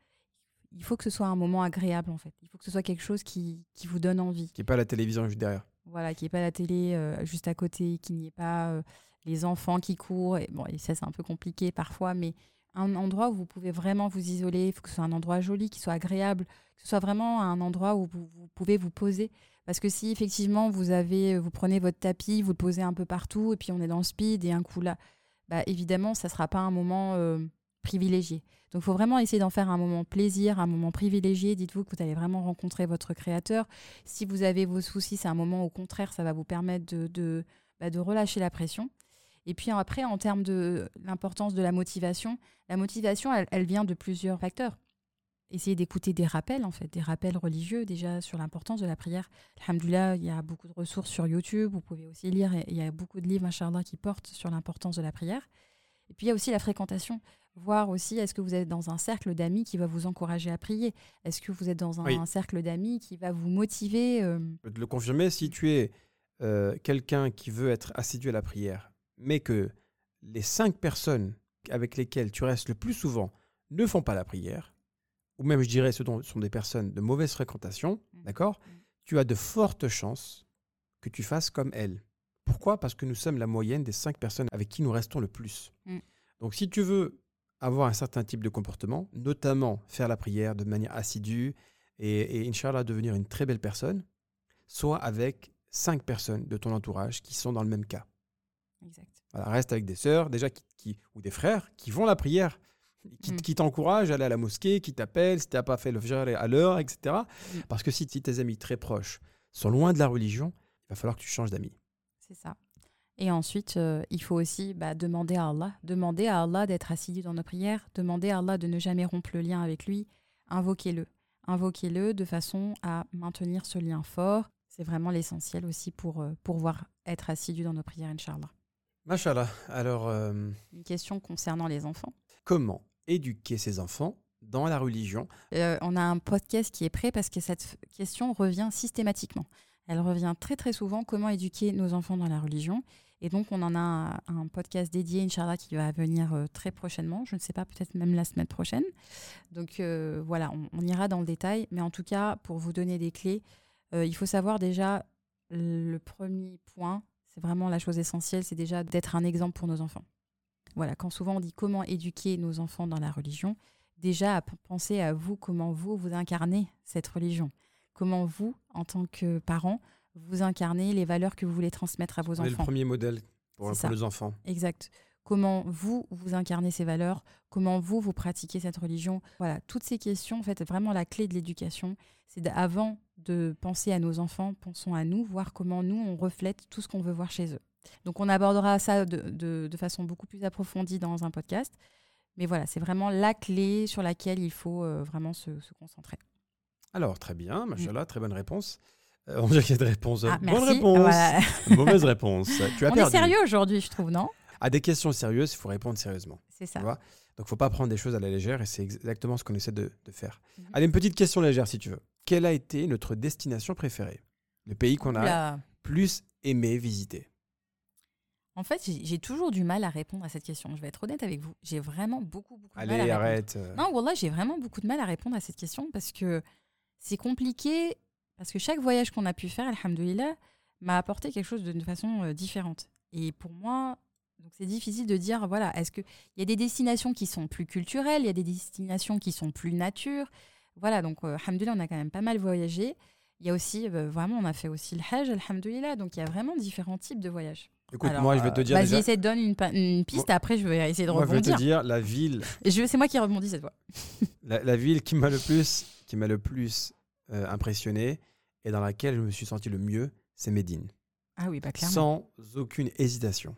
Il faut que ce soit un moment agréable, en fait. Il faut que ce soit quelque chose qui, qui vous donne envie. Qui n'est pas la télévision juste derrière. Voilà, qu'il n'y ait pas la télé euh, juste à côté, qu'il n'y ait pas euh, les enfants qui courent. Et, bon, et ça, c'est un peu compliqué parfois, mais un endroit où vous pouvez vraiment vous isoler. Il faut que ce soit un endroit joli, qui soit agréable, que ce soit vraiment un endroit où vous, vous pouvez vous poser. Parce que si effectivement vous avez, vous prenez votre tapis, vous le posez un peu partout, et puis on est dans le speed, et un coup là, bah, évidemment, ça ne sera pas un moment euh, privilégié. Donc il faut vraiment essayer d'en faire un moment plaisir, un moment privilégié. Dites-vous que vous allez vraiment rencontrer votre créateur. Si vous avez vos soucis, c'est un moment au contraire, ça va vous permettre de, de, bah, de relâcher la pression. Et puis après, en termes de l'importance de la motivation, la motivation, elle, elle vient de plusieurs facteurs. Essayez d'écouter des rappels, en fait, des rappels religieux déjà sur l'importance de la prière. Alhamdoulilah, il y a beaucoup de ressources sur YouTube, vous pouvez aussi lire, il y a beaucoup de livres, machallah, qui portent sur l'importance de la prière. Et puis il y a aussi la fréquentation. Voir aussi, est-ce que vous êtes dans un cercle d'amis qui va vous encourager à prier? Est-ce que vous êtes dans un, Oui. un cercle d'amis qui va vous motiver euh, Je peux te le confirmer, si tu es euh, quelqu'un qui veut être assidu à la prière, mais que les cinq personnes avec lesquelles tu restes le plus souvent ne font pas la prière, ou même je dirais ce dont- sont des personnes de mauvaise fréquentation, Mhm. d'accord? Mhm. Tu as de fortes chances que tu fasses comme elles. Pourquoi? Parce que nous sommes la moyenne des cinq personnes avec qui nous restons le plus. Mhm. Donc si tu veux avoir un certain type de comportement, notamment faire la prière de manière assidue et, et Inch'Allah devenir une très belle personne, soit avec cinq personnes de ton entourage qui sont dans le même cas. Exact. Voilà, reste avec des sœurs déjà qui, qui- ou des frères qui vont la prière, qui, Mm. qui t'encouragent à aller à la mosquée, qui t'appellent si tu n'as pas fait le fajr à l'heure, etc. Mm. Parce que si, si tes amis très proches sont loin de la religion, il va falloir que tu changes d'amis. C'est ça. Et ensuite, euh, il faut aussi bah, demander à Allah, demander à Allah d'être assidu dans nos prières, demander à Allah de ne jamais rompre le lien avec lui, invoquez-le. Invoquez-le de façon à maintenir ce lien fort. C'est vraiment l'essentiel aussi pour euh, pouvoir être assidu dans nos prières, Inch'Allah. Mashallah. Alors, euh, Une question concernant les enfants. comment éduquer ses enfants dans la religion? Euh, on a un podcast qui est prêt parce que cette question revient systématiquement. Elle revient très très souvent, comment éduquer nos enfants dans la religion. Et donc on en a un, podcast dédié, Inch'Allah, qui va venir euh, très prochainement. Je ne sais pas, peut-être même la semaine prochaine. Donc euh, voilà, on, ira dans le détail. Mais en tout cas, pour vous donner des clés, euh, il faut savoir déjà, le premier point, c'est vraiment la chose essentielle, c'est déjà d'être un exemple pour nos enfants. Voilà, quand souvent on dit comment éduquer nos enfants dans la religion, déjà à penser à vous, comment vous, vous incarnez cette religion. Comment vous, en tant que parents, vous incarnez les valeurs que vous voulez transmettre à vos On est le enfants. premier modèle pour, C'est pour les enfants. Exact. Comment vous, vous incarnez ces valeurs, comment vous, vous pratiquez cette religion. Voilà, toutes ces questions, en fait, vraiment la clé de l'éducation, c'est avant de penser à nos enfants, pensons à nous, voir comment nous, on reflète tout ce qu'on veut voir chez eux. Donc on abordera ça de, de- de façon beaucoup plus approfondie dans un podcast. Mais voilà, c'est vraiment la clé sur laquelle il faut euh, vraiment se, se concentrer. Alors, très bien, Mashallah, très bonne réponse. Euh, on dirait qu'il y a des réponses. Ah, Bonne réponse. Voilà. Mauvaise réponse. Tu as On est sérieux aujourd'hui, je trouve, non? À des questions sérieuses, il faut répondre sérieusement. C'est ça. Tu vois? Donc, faut pas prendre des choses à la légère et c'est exactement ce qu'on essaie de, de faire. Mhm. Allez, une petite question légère si tu veux. Quelle a été notre destination préférée? Le pays qu'on a plus aimé visiter? En fait, j'ai toujours du mal à répondre à cette question. Je vais être honnête avec vous. J'ai vraiment beaucoup, beaucoup de mal à Allez, répondre. arrête. Non, Wallah, j'ai vraiment beaucoup de mal à répondre à cette question parce que c'est compliqué. Parce que chaque voyage qu'on a pu faire, alhamdoulilah, m'a apporté quelque chose d'une façon euh, différente. Et pour moi, donc c'est difficile de dire, voilà, est-ce qu'il y a des destinations qui sont plus culturelles, il y a des destinations qui sont plus nature. Voilà, donc, euh, alhamdoulilah, on a quand même pas mal voyagé. Il y a aussi, euh, vraiment, on a fait aussi le Hajj, alhamdoulilah. Donc, il y a vraiment différents types de voyages. Écoute, Alors, moi, je vais te euh, dire Vas-y, déjà. essaie de donner une, piste, après, je vais essayer de Moi, je vais te rebondir. dire la ville, C'est moi qui rebondis cette fois. la, la ville qui m'a le plus, qui m'a le plus euh, impressionné et dans laquelle je me suis senti le mieux, c'est Médine. Ah oui, bah clairement. Sans aucune hésitation.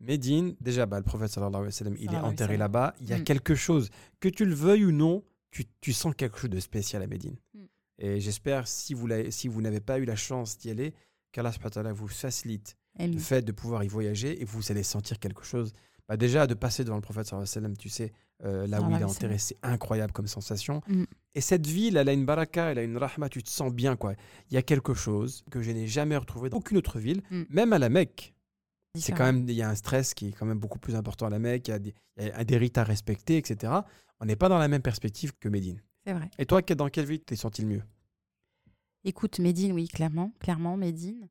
Médine, déjà, bah, le prophète sallallahu alayhi wa sallam, il est enterré là-bas. Il y a Mm. quelque chose, que tu le veuilles ou non, tu, tu sens quelque chose de spécial à Médine. Mm. Et j'espère, si vous, si vous n'avez pas eu la chance d'y aller, qu'Allah vous facilite le fait de pouvoir y voyager et vous allez sentir quelque chose. Bah déjà, de passer devant le prophète, sallallahu alayhi wa sallam, tu sais, euh, là où il est enterré, c'est incroyable comme sensation. Mm. Et cette ville, elle a une baraka, elle a une rahma, tu te sens bien. quoi. Il y a quelque chose que je n'ai jamais retrouvé dans aucune autre ville, Mm. même à la Mecque. C'est quand même, il y a un stress qui est quand même beaucoup plus important à la Mecque, il y a des, y a des rites à respecter, etc. On n'est pas dans la même perspective que Médine. C'est vrai. Et toi, dans quelle ville t'es senti le mieux? Écoute, Médine, oui, clairement, clairement, Médine.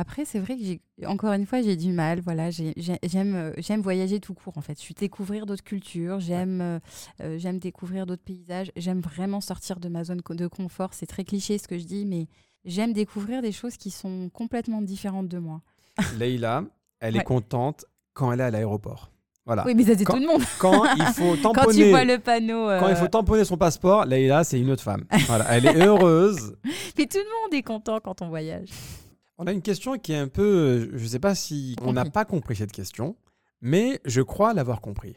Après, c'est vrai que j'ai, encore une fois, j'ai du mal. Voilà, j'ai- j'ai- j'aime, euh, j'aime voyager tout court. En fait, je suis découvrir d'autres cultures. J'aime, euh, euh, j'aime découvrir d'autres paysages. J'aime vraiment sortir de ma zone de confort. C'est très cliché ce que je dis, mais j'aime découvrir des choses qui sont complètement différentes de moi. Leïla, elle est contente quand elle est à l'aéroport. Voilà. Oui, mais ça c'est Quand- tout le monde. Quand il faut Quand tu tamponner, vois le panneau, euh, quand il faut tamponner son passeport, Leïla, c'est une autre femme. Voilà, elle est heureuse. mais tout le monde est content quand on voyage. On a une question qui est un peu, euh, je ne sais pas si on n'a pas compris cette question, mais je crois l'avoir compris.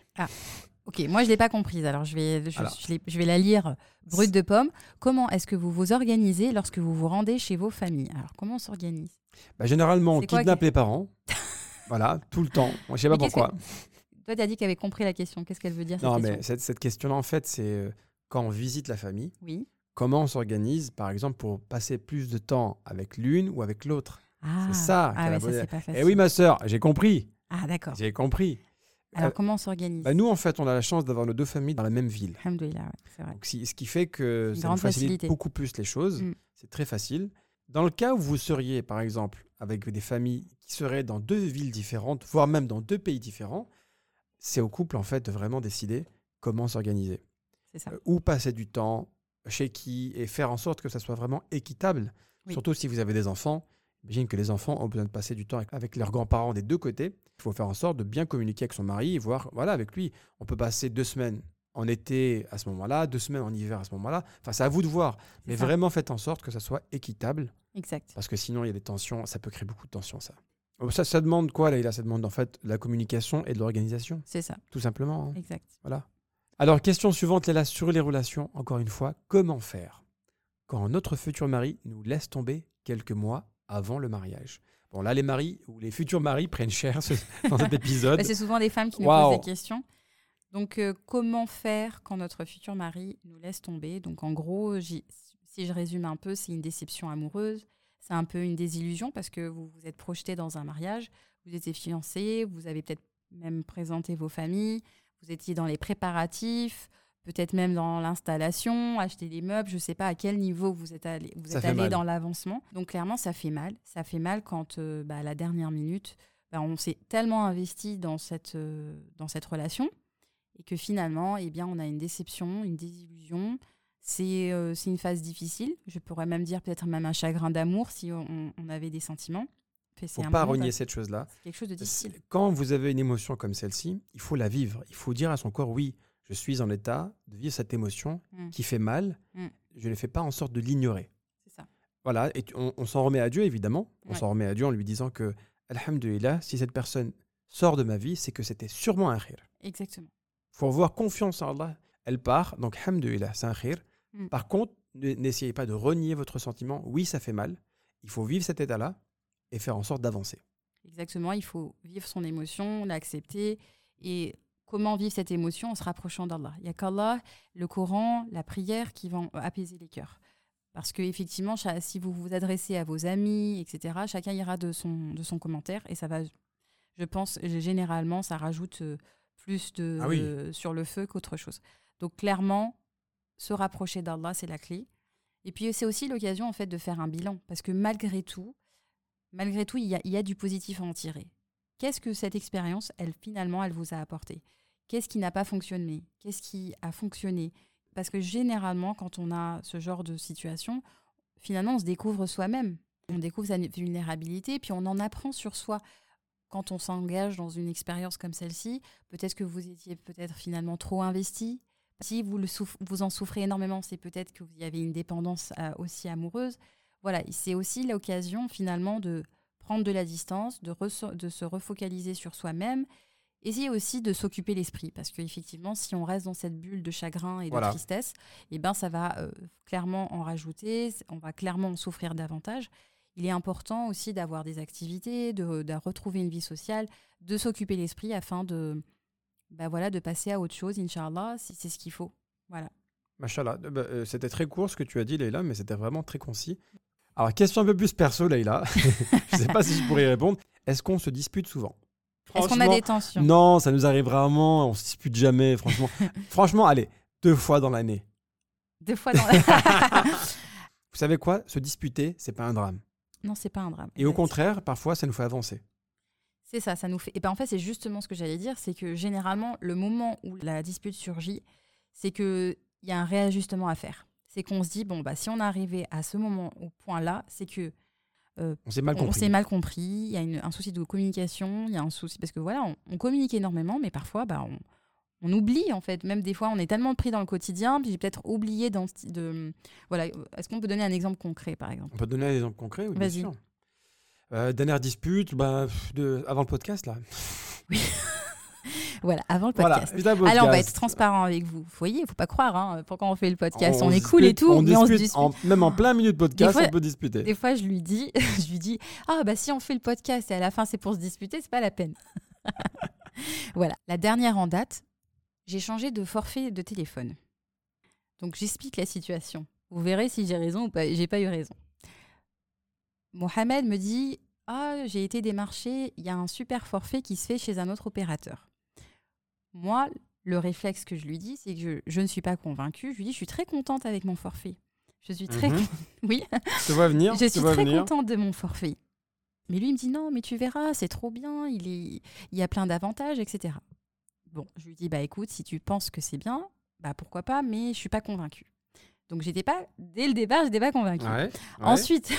Ok, moi je l'ai pas comprise, alors je vais, je, Alors. je l'ai- je vais la lire brute de pomme. Comment est-ce que vous vous organisez lorsque vous vous rendez chez vos familles? Alors comment on s'organise? Bah, généralement, on kidnappe que- les parents. voilà, tout le temps. Je sais pas Mais pourquoi. que- Toi tu as dit qu'elle avait compris la question. Qu'est-ce qu'elle veut dire cette Non, mais cette, cette question-là, en fait, c'est euh, quand on visite la famille, Oui. Comment on s'organise, par exemple, pour passer plus de temps avec l'une ou avec l'autre. Ah, ça Ah ouais, ça c'est pas facile. Eh oui, ma sœur, j'ai compris. Ah d'accord. J'ai compris. Alors Euh, comment on s'organise? Bah, nous, en fait, on a la chance d'avoir nos deux familles dans la même ville. Alhamdoulilah, ouais, c'est vrai. Donc, ce qui fait que Une ça nous facilite facilité. beaucoup plus les choses. Mm. C'est très facile. Dans le cas où vous seriez, par exemple, avec des familles qui seraient dans deux villes différentes, voire même dans deux pays différents, c'est au couple, en fait, de vraiment décider comment s'organiser. C'est ça. Euh, où passer du temps, chez qui, et faire en sorte que ça soit vraiment équitable. Oui. Surtout si vous avez des enfants. J'imagine que les enfants ont besoin de passer du temps avec, leurs grands-parents des deux côtés. Il faut faire en sorte de bien communiquer avec son mari voir, voilà, avec lui. On peut passer deux semaines en été à ce moment-là, deux semaines en hiver à ce moment-là. Enfin, c'est à vous de voir. Mais ça. vraiment, faites en sorte que ça soit équitable. Exact. Parce que sinon, il y a des tensions. Ça peut créer beaucoup de tensions, ça. Oh, Ça, ça demande quoi, là Ça demande en fait de la communication et de l'organisation, C'est ça. tout simplement. hein. Exact. Voilà. Alors, question suivante, Léla, sur les relations, encore une fois, comment faire quand notre futur mari nous laisse tomber quelques mois avant le mariage? Bon, là, les maris ou les futurs maris prennent cher ce- dans cet épisode. Bah, c'est souvent des femmes qui nous posent des questions. Donc, euh, comment faire quand notre futur mari nous laisse tomber? Donc, en gros, si je résume un peu, c'est une déception amoureuse. C'est un peu une désillusion parce que vous vous êtes projeté dans un mariage, vous étiez fiancé, vous avez peut-être même présenté vos familles, vous étiez dans les préparatifs, peut-être même dans l'installation, acheter des meubles, je ne sais pas à quel niveau vous êtes allé, vous Ça êtes fait allé mal. dans l'avancement. Donc clairement, ça fait mal. Ça fait mal quand euh, bah, à la dernière minute, bah, on s'est tellement investi dans cette, euh, dans cette relation et que finalement, eh bien, on a une déception, une désillusion. C'est euh, une phase difficile. Je pourrais même dire peut-être même un chagrin d'amour si on, on avait des sentiments. Il faut pas renier cette chose-là. c'est quelque chose de difficile. Quand vous avez une émotion comme celle-ci, il faut la vivre. Il faut dire à son corps, oui, je suis en état de vivre cette émotion Mm. qui fait mal. Mm. Je ne fais pas en sorte de l'ignorer. C'est ça. Voilà, et on, on s'en remet à Dieu, évidemment. On Ouais. s'en remet à Dieu en lui disant que, Alhamdulillah, si cette personne sort de ma vie, c'est que c'était sûrement un khir. Exactement. Il faut avoir confiance en Allah. Elle part, donc Alhamdulillah, c'est un khir. Mm. Par contre, ne- n'essayez pas de renier votre sentiment. Oui, ça fait mal. Il faut vivre cet état-là et faire en sorte d'avancer. Exactement, il faut vivre son émotion, l'accepter. Et comment vivre cette émotion en se rapprochant d'Allah? Il n'y a qu'Allah, le Coran, la prière qui vont apaiser les cœurs. Parce que effectivement, si vous vous adressez à vos amis, etc., chacun ira de son, de son commentaire et ça va, je pense, généralement, ça rajoute euh, plus de Ah oui. euh, sur le feu qu'autre chose. Donc clairement, se rapprocher d'Allah, c'est la clé. Et puis c'est aussi l'occasion en fait de faire un bilan, parce que malgré tout, malgré tout, il y a, y du positif à en tirer. Qu'est-ce que cette expérience, elle finalement, elle vous a apporté? Qu'est-ce qui n'a pas fonctionné? Qu'est-ce qui a fonctionné? Parce que généralement, quand on a ce genre de situation, finalement, on se découvre soi-même. On découvre sa vulnérabilité, puis on en apprend sur soi. Quand on s'engage dans une expérience comme celle-ci, peut-être que vous étiez peut-être finalement trop investi, Si vous, vous en souffrez énormément, c'est peut-être que vous avez une dépendance euh, aussi amoureuse. Voilà, c'est aussi l'occasion finalement de prendre de la distance, de, de se refocaliser sur soi-même. Essayer aussi de s'occuper l'esprit, parce qu'effectivement, si on reste dans cette bulle de chagrin et de tristesse, eh ben, ça va euh, clairement en rajouter, on va clairement en souffrir davantage. Il est important aussi d'avoir des activités, de, de retrouver une vie sociale, de s'occuper l'esprit afin de, bah voilà, de passer à autre chose, Inch'Allah, si c'est ce qu'il faut. Voilà. Machallah. Bah, euh, c'était très court ce que tu as dit, Leïla, mais c'était vraiment très concis. Alors, question un peu plus perso, Leïla. je sais pas si je pourrais y répondre. Est-ce qu'on se dispute souvent? Est-ce qu'on a des tensions? Non, ça nous arrive rarement. On se dispute jamais, franchement. franchement, allez, deux fois dans l'année. Deux fois dans Vous savez quoi? Se disputer, c'est pas un drame. Non, c'est pas un drame. Et au contraire, parfois, ça nous fait avancer. C'est ça, ça nous fait. Et ben en fait, c'est justement ce que j'allais dire, c'est que généralement, le moment où la dispute surgit, c'est que il y a un réajustement à faire. C'est qu'on se dit bon bah si on est arrivé à ce moment au point là, c'est que On s'est mal on compris. s'est mal compris, il y a une- un souci de communication, il y a un souci parce que voilà, on, on communique énormément, mais parfois bah on, on oublie en fait. Même des fois, on est tellement pris dans le quotidien, puis j'ai peut-être oublié dans de voilà. Est-ce qu'on peut donner un exemple concret par exemple? On peut donner un exemple concret oui, bien Vas-y. sûr. Euh, dernière dispute, bah, de, avant le podcast, là. Voilà, avant le Voilà, podcast. évidemment, Allez, on va être transparent avec vous. Vous voyez, il faut pas croire. Hein, pourquoi on fait le podcast On, se est cool et tout, mais on se dispute dispute. en- même en plein milieu de podcast, fois- on peut disputer. Des fois, je lui dis, je lui dis, ah bah si on fait le podcast et à la fin c'est pour se disputer, c'est pas la peine. voilà. La dernière en date, j'ai changé de forfait de téléphone. Donc j'explique la situation. Vous verrez si j'ai raison ou pas. J'ai pas eu raison. Mohamed me dit, ah j'ai été démarché, il y a un super forfait qui se fait chez un autre opérateur. Moi, le réflexe que je lui dis, c'est que je, je ne suis pas convaincue. Je lui dis, je suis très contente avec mon forfait. Je suis très, con- oui, Je te vois venir, je suis très venir. contente de mon forfait. Mais lui il me dit non, mais tu verras, c'est trop bien, il, est... il y a plein d'avantages, etc. Bon, je lui dis bah écoute, si tu penses que c'est bien, bah pourquoi pas, mais je suis pas convaincue. Donc j'étais pas, dès le départ, j'étais pas convaincue. Ouais, ouais. Ensuite,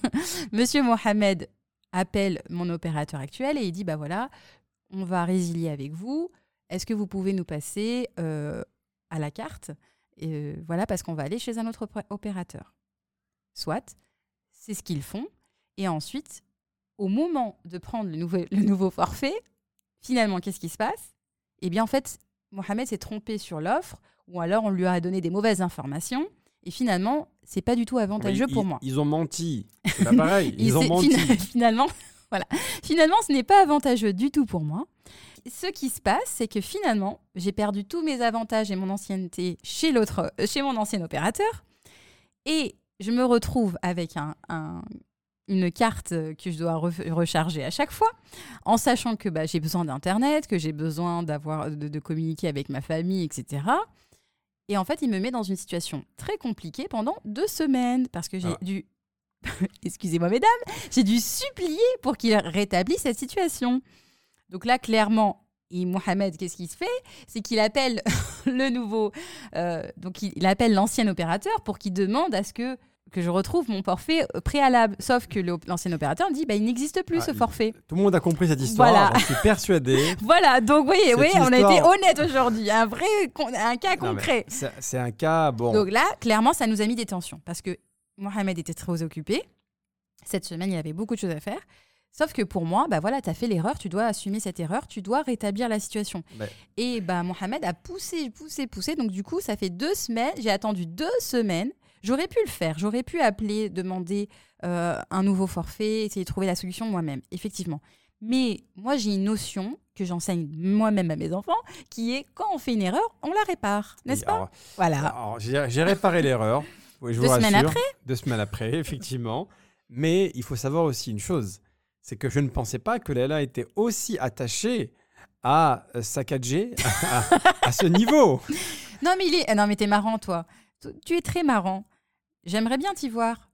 Monsieur Mohamed appelle mon opérateur actuel et il dit bah voilà, on va résilier avec vous. Est-ce que vous pouvez nous passer euh, à la carte Euh, Voilà, parce qu'on va aller chez un autre opé- opérateur. Soit, c'est ce qu'ils font. Et ensuite, au moment de prendre le, nouveau- le nouveau forfait, finalement, qu'est-ce qui se passe? Eh bien, en fait, Mohamed s'est trompé sur l'offre, ou alors on lui a donné des mauvaises informations. Et finalement, c'est pas du tout avantageux pour ils- moi. Ils ont menti. C'est pareil. Il Ils ont menti. fina- Finalement, voilà. Finalement, ce n'est pas avantageux du tout pour moi. Ce qui se passe, c'est que finalement, j'ai perdu tous mes avantages et mon ancienneté chez l'autre, euh, chez mon ancien opérateur, et je me retrouve avec un, un- une carte que je dois re- recharger à chaque fois, en sachant que bah, j'ai besoin d'internet, que j'ai besoin d'avoir de, de communiquer avec ma famille, etc. Et en fait, il me met dans une situation très compliquée pendant deux semaines parce que j'ai Ah. dû excusez-moi mesdames, j'ai dû supplier pour qu'il rétablisse cette situation. Donc là, clairement, et Mohamed, qu'est-ce qu'il se fait? C'est qu'il appelle le nouveau, euh, donc il, il appelle l'ancien opérateur pour qu'il demande à ce que que je retrouve mon forfait euh, préalable. Sauf que l'ancien opérateur dit, bah, il n'existe plus Ah, ce il- forfait. Tout le monde a compris cette histoire. Voilà. Je suis persuadé. Voilà, donc vous voyez, oui, on a été honnête aujourd'hui. Un vrai, un cas Non, concret. c'est- C'est un cas, bon. Donc là, clairement, ça nous a mis des tensions parce que Mohamed était très occupé. Cette semaine, il avait beaucoup de choses à faire. Sauf que pour moi, bah voilà, tu as fait l'erreur, tu dois assumer cette erreur, tu dois rétablir la situation. Ouais. Et bah Mohamed a poussé, poussé, poussé. Donc du coup, ça fait deux semaines, j'ai attendu deux semaines. J'aurais pu le faire, j'aurais pu appeler, demander euh, un nouveau forfait, essayer de trouver la solution moi-même, effectivement. Mais moi, j'ai une notion que j'enseigne moi-même à mes enfants, qui est quand on fait une erreur, on la répare, n'est-ce Oui, pas alors, Voilà. alors, J'ai réparé l'erreur. Oui, je vous Deux semaines rassure. après Deux semaines après, effectivement. Mais il faut savoir aussi une chose c'est que je ne pensais pas que Léla était aussi attachée à euh, sa 4G à, à ce niveau. Non, mais il est. Non, mais t'es marrant, toi. Tu- es très marrant. J'aimerais bien t'y voir.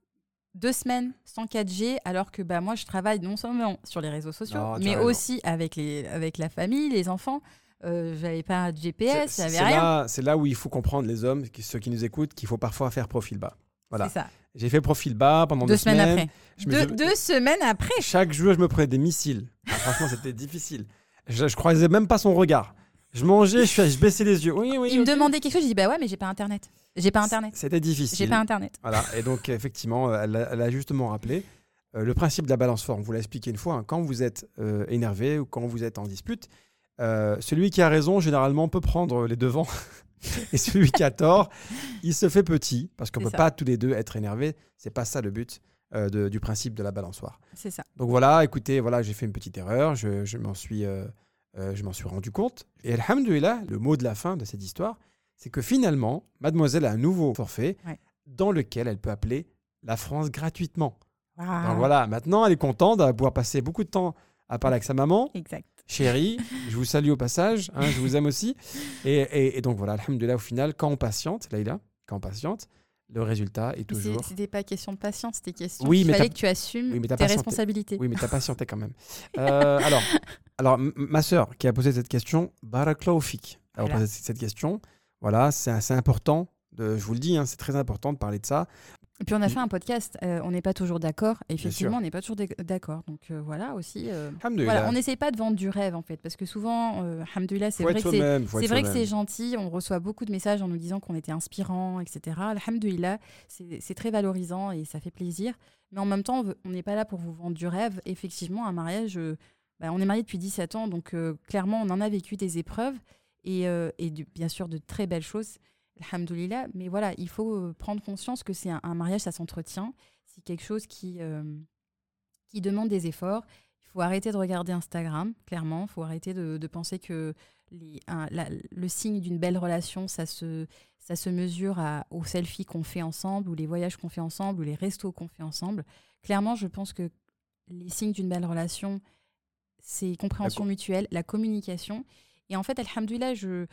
Deux semaines sans 4G, alors que bah, moi, je travaille non seulement sur les réseaux sociaux, Non, mais aussi avec, les, avec la famille, les enfants. Euh, j'avais pas de GPS, j'avais rien. c'est là où il faut comprendre, les hommes, ceux qui nous écoutent, qu'il faut parfois faire profil bas. Voilà. C'est ça. J'ai fait profil bas pendant deux, Deux semaines après. Je Deux, semaines après. Chaque jour, je me prenais des missiles. Ah, franchement, c'était difficile. Je, je croisais même pas son regard. Je mangeais, je, je baissais les yeux. Oui, oui. Il me demandait quelque chose, j'ai dit bah ouais, mais j'ai pas internet. J'ai pas internet. C'était difficile. J'ai pas internet. Voilà, et donc effectivement, euh, elle a, elle a justement rappelé euh, le principe de la balance forme. On vous l'a expliqué une fois, hein, quand vous êtes euh, énervé ou quand vous êtes en dispute, euh, celui qui a raison, généralement, peut prendre les devants. et celui qui a tort, il se fait petit, parce qu'on ne peut ça. pas tous les deux être énervés. C'est pas ça le but euh, de- du principe de la balançoire. C'est ça. Donc voilà, écoutez, voilà, j'ai fait une petite erreur, je, je m'en suis, euh, euh, je m'en suis rendu compte. Et alhamdoulilah, le mot de la fin de cette histoire, c'est que finalement, mademoiselle a un nouveau forfait Ouais. dans lequel elle peut appeler la France gratuitement. Donc voilà, maintenant elle est contente de pouvoir passer beaucoup de temps à parler avec sa maman. Exact. Chérie, je vous salue au passage, hein, je vous aime aussi. Et, et- et donc voilà, alhamdoulilah, au final, quand on patiente, Laïla, quand on patiente, le résultat est toujours... C'était pas question de patience, c'était question. Oui, il mais fallait que tu assumes Oui, mais tes patienté. responsabilités. Oui, mais t'as patienté quand même. Euh, alors, alors, ma sœur qui a posé cette question, Barakallahu fik, a posé cette question. Voilà, c'est assez important. De, je vous le dis, hein, c'est très important de parler de ça. Et puis on a Il- fait un podcast, euh, on n'est pas toujours d'accord. Effectivement, on n'est pas toujours d'ac- d'accord. Donc euh, voilà aussi. euh, voilà, on n'essaye pas de vendre du rêve en fait, parce que souvent, euh, c'est vrai que c'est vrai que c'est gentil, on reçoit beaucoup de messages en nous disant qu'on était inspirant, etc. Alhamdulillah, c'est très valorisant et ça fait plaisir. Mais en même temps, on n'est pas là pour vous vendre du rêve. Effectivement, un mariage, bah, on est marié depuis 17 ans, donc clairement, on en a vécu des épreuves et, et du- bien sûr de très belles choses. Alhamdulillah, mais voilà, il faut euh, prendre conscience que c'est un, un mariage, ça s'entretient. C'est quelque chose qui, euh, qui demande des efforts. Il faut arrêter de regarder Instagram, clairement. Il faut arrêter de, de penser que les- un- la- le signe d'une belle relation, ça se, ça se mesure à, aux selfies qu'on fait ensemble, ou les voyages qu'on fait ensemble, ou les restos qu'on fait ensemble. Clairement, je pense que les signes d'une belle relation, c'est compréhension mutuelle, la communication. Et en fait, alhamdoulilah, je,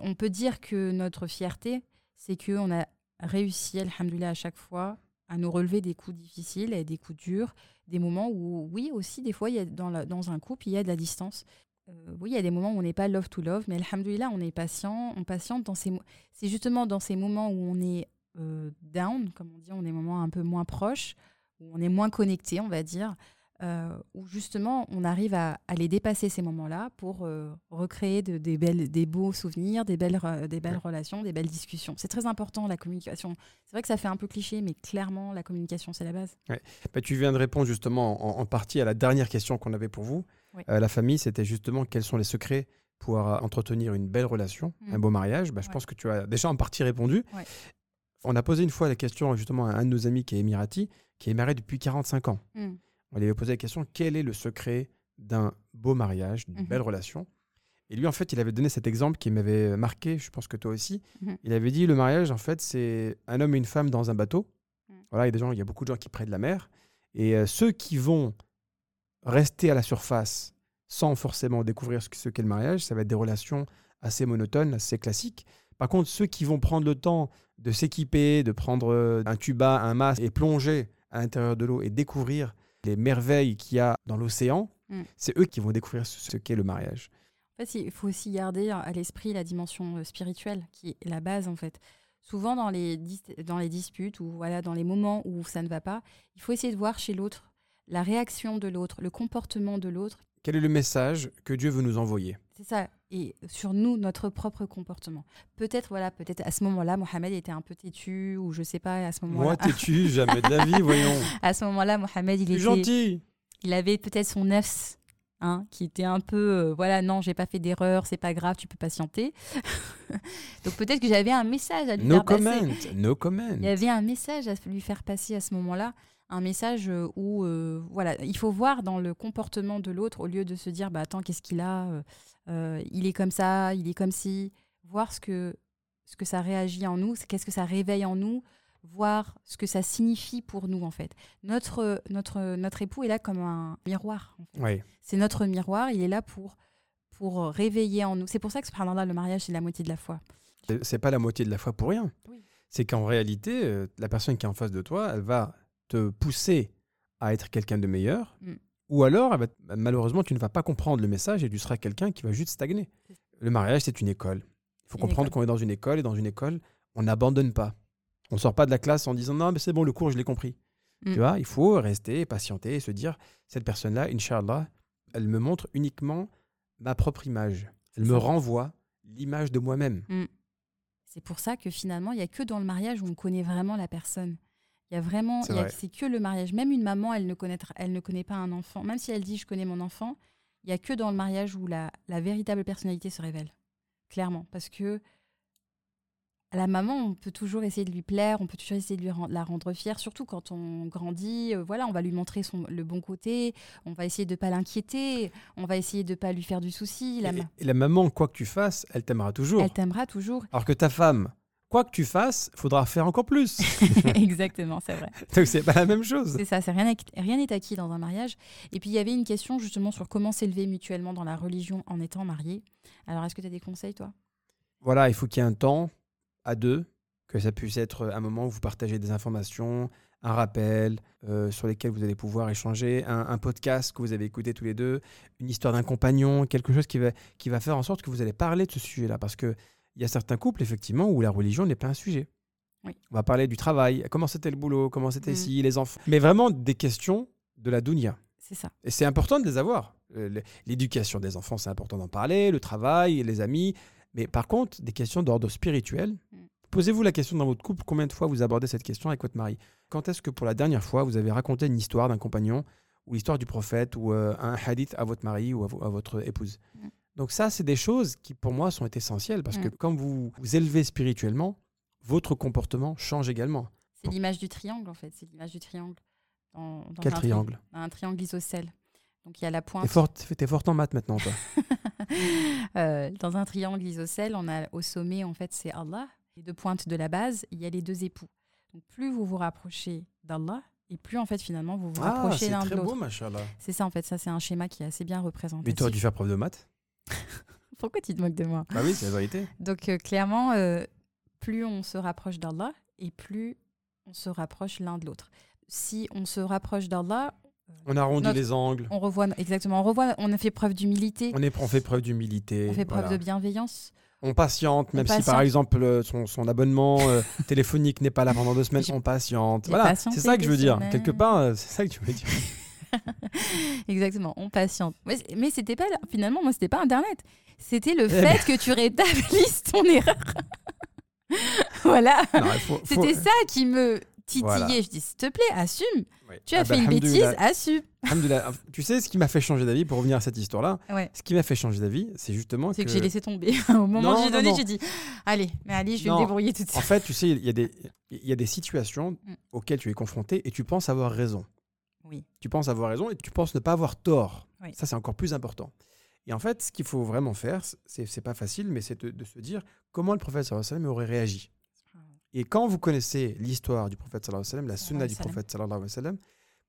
on peut dire que notre fierté, c'est qu'on a réussi, alhamdoulilah, à chaque fois, à nous relever des coups difficiles et des coups durs, des moments où, oui, aussi, des fois, il y a dans, un couple, il y a de la distance. Euh, oui, il y a des moments où on n'est pas love to love, mais alhamdoulilah, on est patient, on patiente dans ces C'est justement dans ces moments où on est euh, down, comme on dit, on est moments un peu moins proches, où on est moins connecté, on va dire, euh, où justement on arrive à, à les dépasser ces moments-là pour euh, recréer de- des, belles, des beaux souvenirs, des belles, re- des belles Ouais. relations, des belles discussions. C'est très important la communication. C'est vrai que ça fait un peu cliché, mais clairement la communication c'est la base. Bah, tu viens de répondre justement en, en partie à la dernière question qu'on avait pour vous. Oui. Euh, la famille, c'était justement quels sont les secrets pour entretenir une belle relation, Mm. un beau mariage. Bah, je Ouais. pense que tu as déjà en partie répondu. On a posé une fois la question justement à un de nos amis qui est émirati, qui est marié depuis 45 ans. Mm. On lui avait posé la question quel est le secret d'un beau mariage, d'une Mhm. belle relation? Et lui, en fait, il avait donné cet exemple qui m'avait marqué, je pense que toi aussi. Mhm. Il avait dit le mariage, en fait, c'est un homme et une femme dans un bateau. Mm. Voilà, il y a des gens, il y a beaucoup de gens qui prennent de la mer. Et euh, ceux qui vont rester à la surface sans forcément découvrir ce ce qu'est le mariage, ça va être des relations assez monotones, assez classiques. Par contre, ceux qui vont prendre le temps de s'équiper, de prendre euh, un tuba, un masque et plonger à l'intérieur de l'eau et découvrir les merveilles qu'il y a dans l'océan, Mm. c'est eux qui vont découvrir ce qu'est le mariage. En fait, il faut aussi garder à l'esprit la dimension euh, spirituelle, qui est la base en fait. Souvent dans les, dis- dans les disputes ou voilà, dans les moments où ça ne va pas, il faut essayer de voir chez l'autre la réaction de l'autre, le comportement de l'autre. Quel est le message que Dieu veut nous envoyer? C'est ça. Et sur nous, notre propre comportement. Peut-être, voilà, peut-être à ce moment-là, Mohamed était un peu têtu ou je sais pas, à ce moment-là. Moi, têtu, jamais de la vie, voyons. À ce moment-là, Mohamed, il était, gentil. il avait peut-être son nefs, hein, qui était un peu, euh, voilà, non, j'ai pas fait d'erreur, c'est pas grave, tu peux patienter. Donc peut-être que j'avais un message à lui No faire passer. comment, no comment. Il y avait un message à lui faire passer à ce moment-là, un message euh, où, euh, voilà, il faut voir dans le comportement de l'autre au lieu de se dire, bah attends, qu'est-ce qu'il a euh, Il est comme ça, il est comme ci. Voir ce que ce que ça réagit en nous, qu'est-ce que ça réveille en nous, voir ce que ça signifie pour nous en fait. Notre notre notre époux est là comme un miroir. en fait. Oui. C'est notre miroir, il est là pour pour réveiller en nous. C'est pour ça que subhanallah, le mariage c'est la moitié de la foi. C'est- pas la moitié de la foi pour rien. Oui. C'est qu'en réalité, euh, la personne qui est en face de toi, elle va te pousser à être quelqu'un de meilleur. Mm. Ou alors, elle va t- malheureusement, tu ne vas pas comprendre le message et tu seras quelqu'un qui va juste stagner. Le mariage, c'est une école. Il faut Une comprendre qu'on est dans une école et dans une école, on n'abandonne pas. On ne sort pas de la classe en disant non, mais c'est bon, le cours, je l'ai compris. Mm. Tu vois, il faut rester, patienter et se dire cette personne-là, Inch'Allah, elle me montre uniquement ma propre image. Elle me renvoie l'image de moi-même. C'est pour ça que finalement, il y a que dans le mariage où on connaît vraiment la personne. Il y a vraiment, C'est vrai. que le mariage. Même une maman, elle ne connaîtra, elle ne connaît pas un enfant. Même si elle dit je connais mon enfant, il y a que dans le mariage où la, la véritable personnalité se révèle. Clairement, parce que la maman, on peut toujours essayer de lui plaire, on peut toujours essayer de lui la rendre fière, surtout quand on grandit. euh, voilà, on va lui montrer son, le bon côté, on va essayer de pas l'inquiéter, on va essayer de pas lui faire du souci. La Et, la maman, quoi que tu fasses, elle t'aimera toujours. elle t'aimera toujours. Alors que ta femme, quoi que tu fasses, faudra faire encore plus. Exactement, c'est vrai. Donc c'est pas la même chose. C'est ça, c'est rien n'est acquis dans un mariage. Et puis il y avait une question justement sur comment s'élever mutuellement dans la religion en étant marié. Alors est-ce que tu as des conseils toi? Voilà, il faut qu'il y ait un temps à deux, que ça puisse être un moment où vous partagez des informations, un rappel euh, sur lesquels vous allez pouvoir échanger, un, un podcast que vous avez écouté tous les deux, une histoire d'un compagnon, quelque chose qui va, qui va faire en sorte que vous allez parler de ce sujet-là. Parce qu'il y a certains couples, effectivement, où la religion n'est pas un sujet. Oui. On va parler du travail, comment c'était le boulot, comment c'était Mm. ici, les enfants. Mais vraiment des questions de la dunya. C'est ça. Et c'est important de les avoir. Euh, L'éducation des enfants, c'est important d'en parler, le travail, les amis. Mais par contre, des questions d'ordre spirituel. Mm. Posez-vous la question dans votre couple, combien de fois vous abordez cette question avec votre mari? Quand est-ce que pour la dernière fois, vous avez raconté une histoire d'un compagnon ou l'histoire du prophète ou euh, un hadith à votre mari ou à, vo- à votre épouse? Mm. Donc ça, c'est des choses qui pour moi sont essentielles parce que Mm. quand vous vous élevez spirituellement, votre comportement change également. C'est l'image du triangle en fait. C'est l'image du triangle. Dans, dans Quel un tri- triangle? Un triangle isocèle. Donc il y a la pointe. fort, t'es fort en maths maintenant, toi. Euh, dans un triangle isocèle, on a au sommet en fait c'est Allah. Les deux pointes de la base, il y a les deux époux. Donc plus vous vous rapprochez d'Allah et plus en fait finalement vous vous ah, rapprochez c'est l'un de très beau, l'autre. machallah. C'est ça en fait. Ça c'est un schéma qui est assez bien représenté. Mais tu aurais dû faire preuve de maths. Pourquoi tu te moques de moi? Bah oui, c'est la vérité. Donc euh, clairement, euh, plus on se rapproche d'Allah et plus on se rapproche l'un de l'autre. Si on se rapproche d'Allah, On arrondit Notre- les angles. on revoit exactement, on revoit, on a fait preuve d'humilité, On, est, on fait preuve d'humilité. on fait preuve voilà. de bienveillance. On patiente, On même si par exemple euh, son, son abonnement euh, téléphonique n'est pas là pendant deux semaines, on patiente. Voilà, c'est ça que je veux dire. Quelque part, euh, c'est ça que tu veux dire. Exactement, on patiente. Mais, c'était pas finalement, moi c'était pas Internet, c'était le Eh fait que tu rétablisses ton erreur. voilà, faut- c'était ça qui me Voilà. Je dis s'il te plaît, assume. Tu as Ah bah, fait une bêtise, assume. Tu sais ce qui m'a fait changer d'avis pour revenir à cette histoire-là Ouais. Ce qui m'a fait changer d'avis, c'est justement C'est que. que j'ai laissé tomber. Au moment où j'ai donné, j'ai dit Allez, mais allez, je vais Non. me débrouiller tout de En fait, tu sais, il y, a des- il y a des situations Mm. auxquelles tu es confronté et tu penses avoir raison. Oui. Tu penses avoir raison et tu penses ne pas avoir tort. Oui. Ça, c'est encore plus important. Et en fait, ce qu'il faut vraiment faire, c'est pas facile, mais c'est de, de se dire comment le wa sallam aurait réagi. Et quand vous connaissez l'histoire du prophète sallallahu alayhi wa sallam, la sunna du prophète sallallahu alayhi wa sallam,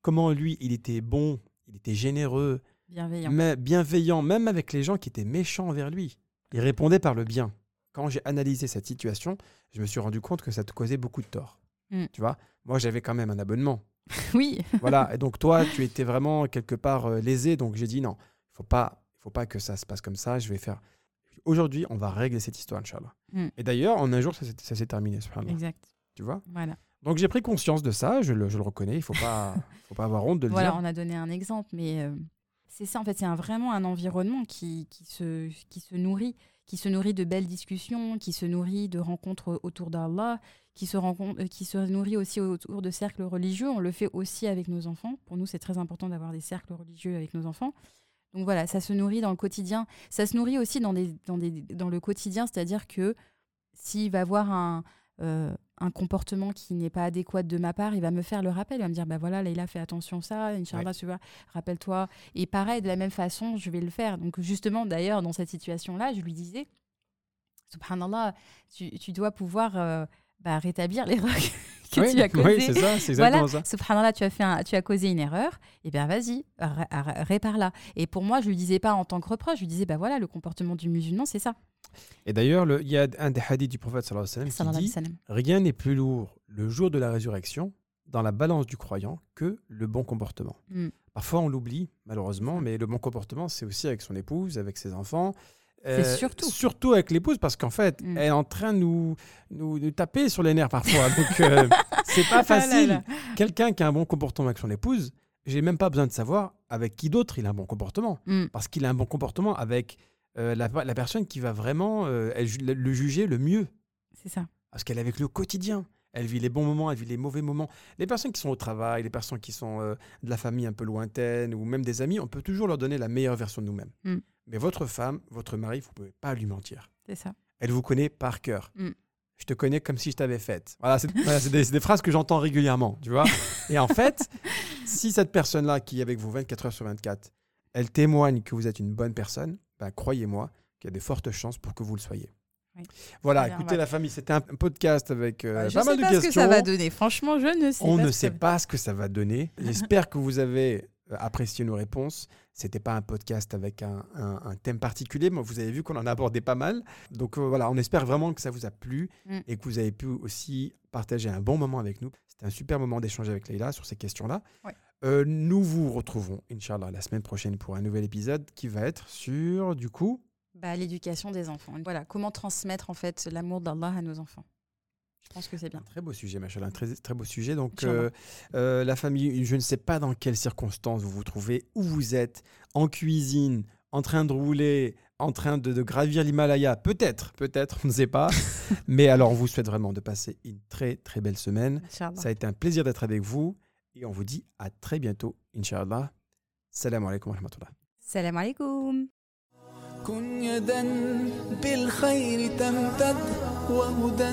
comment lui, il était bon, il était généreux, Bienveillant. mais bienveillant, même avec les gens qui étaient méchants envers lui. Il répondait par le bien. Quand j'ai analysé cette situation, je me suis rendu compte que ça te causait beaucoup de tort. Mm. Tu vois, moi j'avais quand même un abonnement. Oui, Voilà. Et donc toi, tu étais vraiment quelque part euh, lésé. Donc j'ai dit non, il faut pas, faut pas que ça se passe comme ça. Je vais faire. Aujourd'hui, on va régler cette histoire, Inch'Allah. Mm. Et d'ailleurs, en un jour, ça s'est- ça s'est terminé, subhanallah. exact. Tu vois? Voilà. Donc j'ai pris conscience de ça, je le, je le reconnais. Il faut pas, faut pas avoir honte de le Voilà, dire. on a donné un exemple, mais euh, c'est ça, en fait, c'est un- vraiment un environnement qui, qui, se, qui se nourrit, qui se nourrit de belles discussions, qui se nourrit de rencontres autour d'Allah, qui se, rencontre, euh, qui se nourrit aussi autour de cercles religieux. On le fait aussi avec nos enfants. Pour nous, c'est très important d'avoir des cercles religieux avec nos enfants. Donc voilà, ça se nourrit dans le quotidien. Ça se nourrit aussi dans, des, dans, des, dans le quotidien, c'est-à-dire que s'il va avoir un, euh, un comportement qui n'est pas adéquat de ma part, il va me faire le rappel. Il va me dire, bah voilà, Leïla, fais attention à ça, Inch'Allah, tu vois, rappelle-toi. Et pareil, de la même façon, je vais le faire. Donc justement, d'ailleurs, dans cette situation-là, je lui disais, subhanallah, tu, tu dois pouvoir euh, bah, rétablir l'erreur que oui, tu as causée. oui, c'est ça, c'est exactement Voilà, ça. subhanallah, tu as, fait un- tu as causé une erreur, et bien vas-y, ré- ré- répare-la. Et pour moi, je lui disais pas en tant que reproche, je lui disais, bah voilà, le comportement du musulman, c'est ça. Et d'ailleurs, le- il y a un des hadiths du prophète sallallahu alayhi wa sallam qui dit. Rien n'est plus lourd le jour de la résurrection dans la balance du croyant que le bon comportement. Mm. Parfois, on l'oublie, malheureusement, mais le bon comportement, c'est aussi avec son épouse, avec ses enfants. Euh, surtout. Surtout avec l'épouse, parce qu'en fait, Mm. elle est en train de nous, nous, nous taper sur les nerfs parfois. Donc, euh, c'est pas Ah facile. Quelqu'un qui a un bon comportement avec son épouse, j'ai même pas besoin de savoir avec qui d'autre il a un bon comportement. Mm. Parce qu'il a un bon comportement avec euh, la, la personne qui va vraiment le juger le mieux. C'est ça. Parce qu'elle est avec le quotidien. Elle vit les bons moments, elle vit les mauvais moments. Les personnes qui sont au travail, les personnes qui sont de la famille un peu lointaine ou même des amis, on peut toujours leur donner la meilleure version de nous-mêmes. Mm. Mais votre femme, votre mari, vous ne pouvez pas lui mentir. C'est ça. Elle vous connaît par cœur. Mm. Je te connais comme si je t'avais faite. Voilà, c'est voilà, des, phrases que j'entends régulièrement, tu vois. Et en fait, si cette personne-là qui est avec vous 24 heures sur 24, elle témoigne que vous êtes une bonne personne, ben, croyez-moi qu'il y a de fortes chances pour que vous le soyez. Oui. Voilà, écoutez la famille, c'était un podcast avec euh, je pas sais mal de pas questions. ce que ça va donner. Franchement, je ne sais On pas. ne ce que sait pas ce que ça va donner. J'espère que vous avez euh, apprécié nos réponses. C'était pas un podcast avec un, un- un thème particulier, mais vous avez vu qu'on en a abordé pas mal. Donc euh, voilà, on espère vraiment que ça vous a plu Mm. et que vous avez pu aussi partager un bon moment avec nous. C'était un super moment d'échanger avec Leïla sur ces questions-là. Ouais. Euh, nous vous retrouvons, Inch'Allah, la semaine prochaine pour un nouvel épisode qui va être sur, du coup, Bah, l'éducation des enfants. Voilà, comment transmettre en fait l'amour d'Allah à nos enfants. Je pense que c'est bien. Un très beau sujet, Machallah, un très, très beau sujet. Donc, Inch'Allah. euh, euh, la famille, je ne sais pas dans quelles circonstances vous vous trouvez, où vous êtes, en cuisine, en train de rouler, en train de, de gravir l'Himalaya. Peut-être, peut-être, on ne sait pas. Mais alors, on vous souhaite vraiment de passer une très, très belle semaine. Inch'Allah. Ça a été un plaisir d'être avec vous. Et on vous dit à très bientôt, Inch'Allah. Salam alaikum wa rahmatullah. Salam alaikum. كن يدا بالخير تمتد وهدى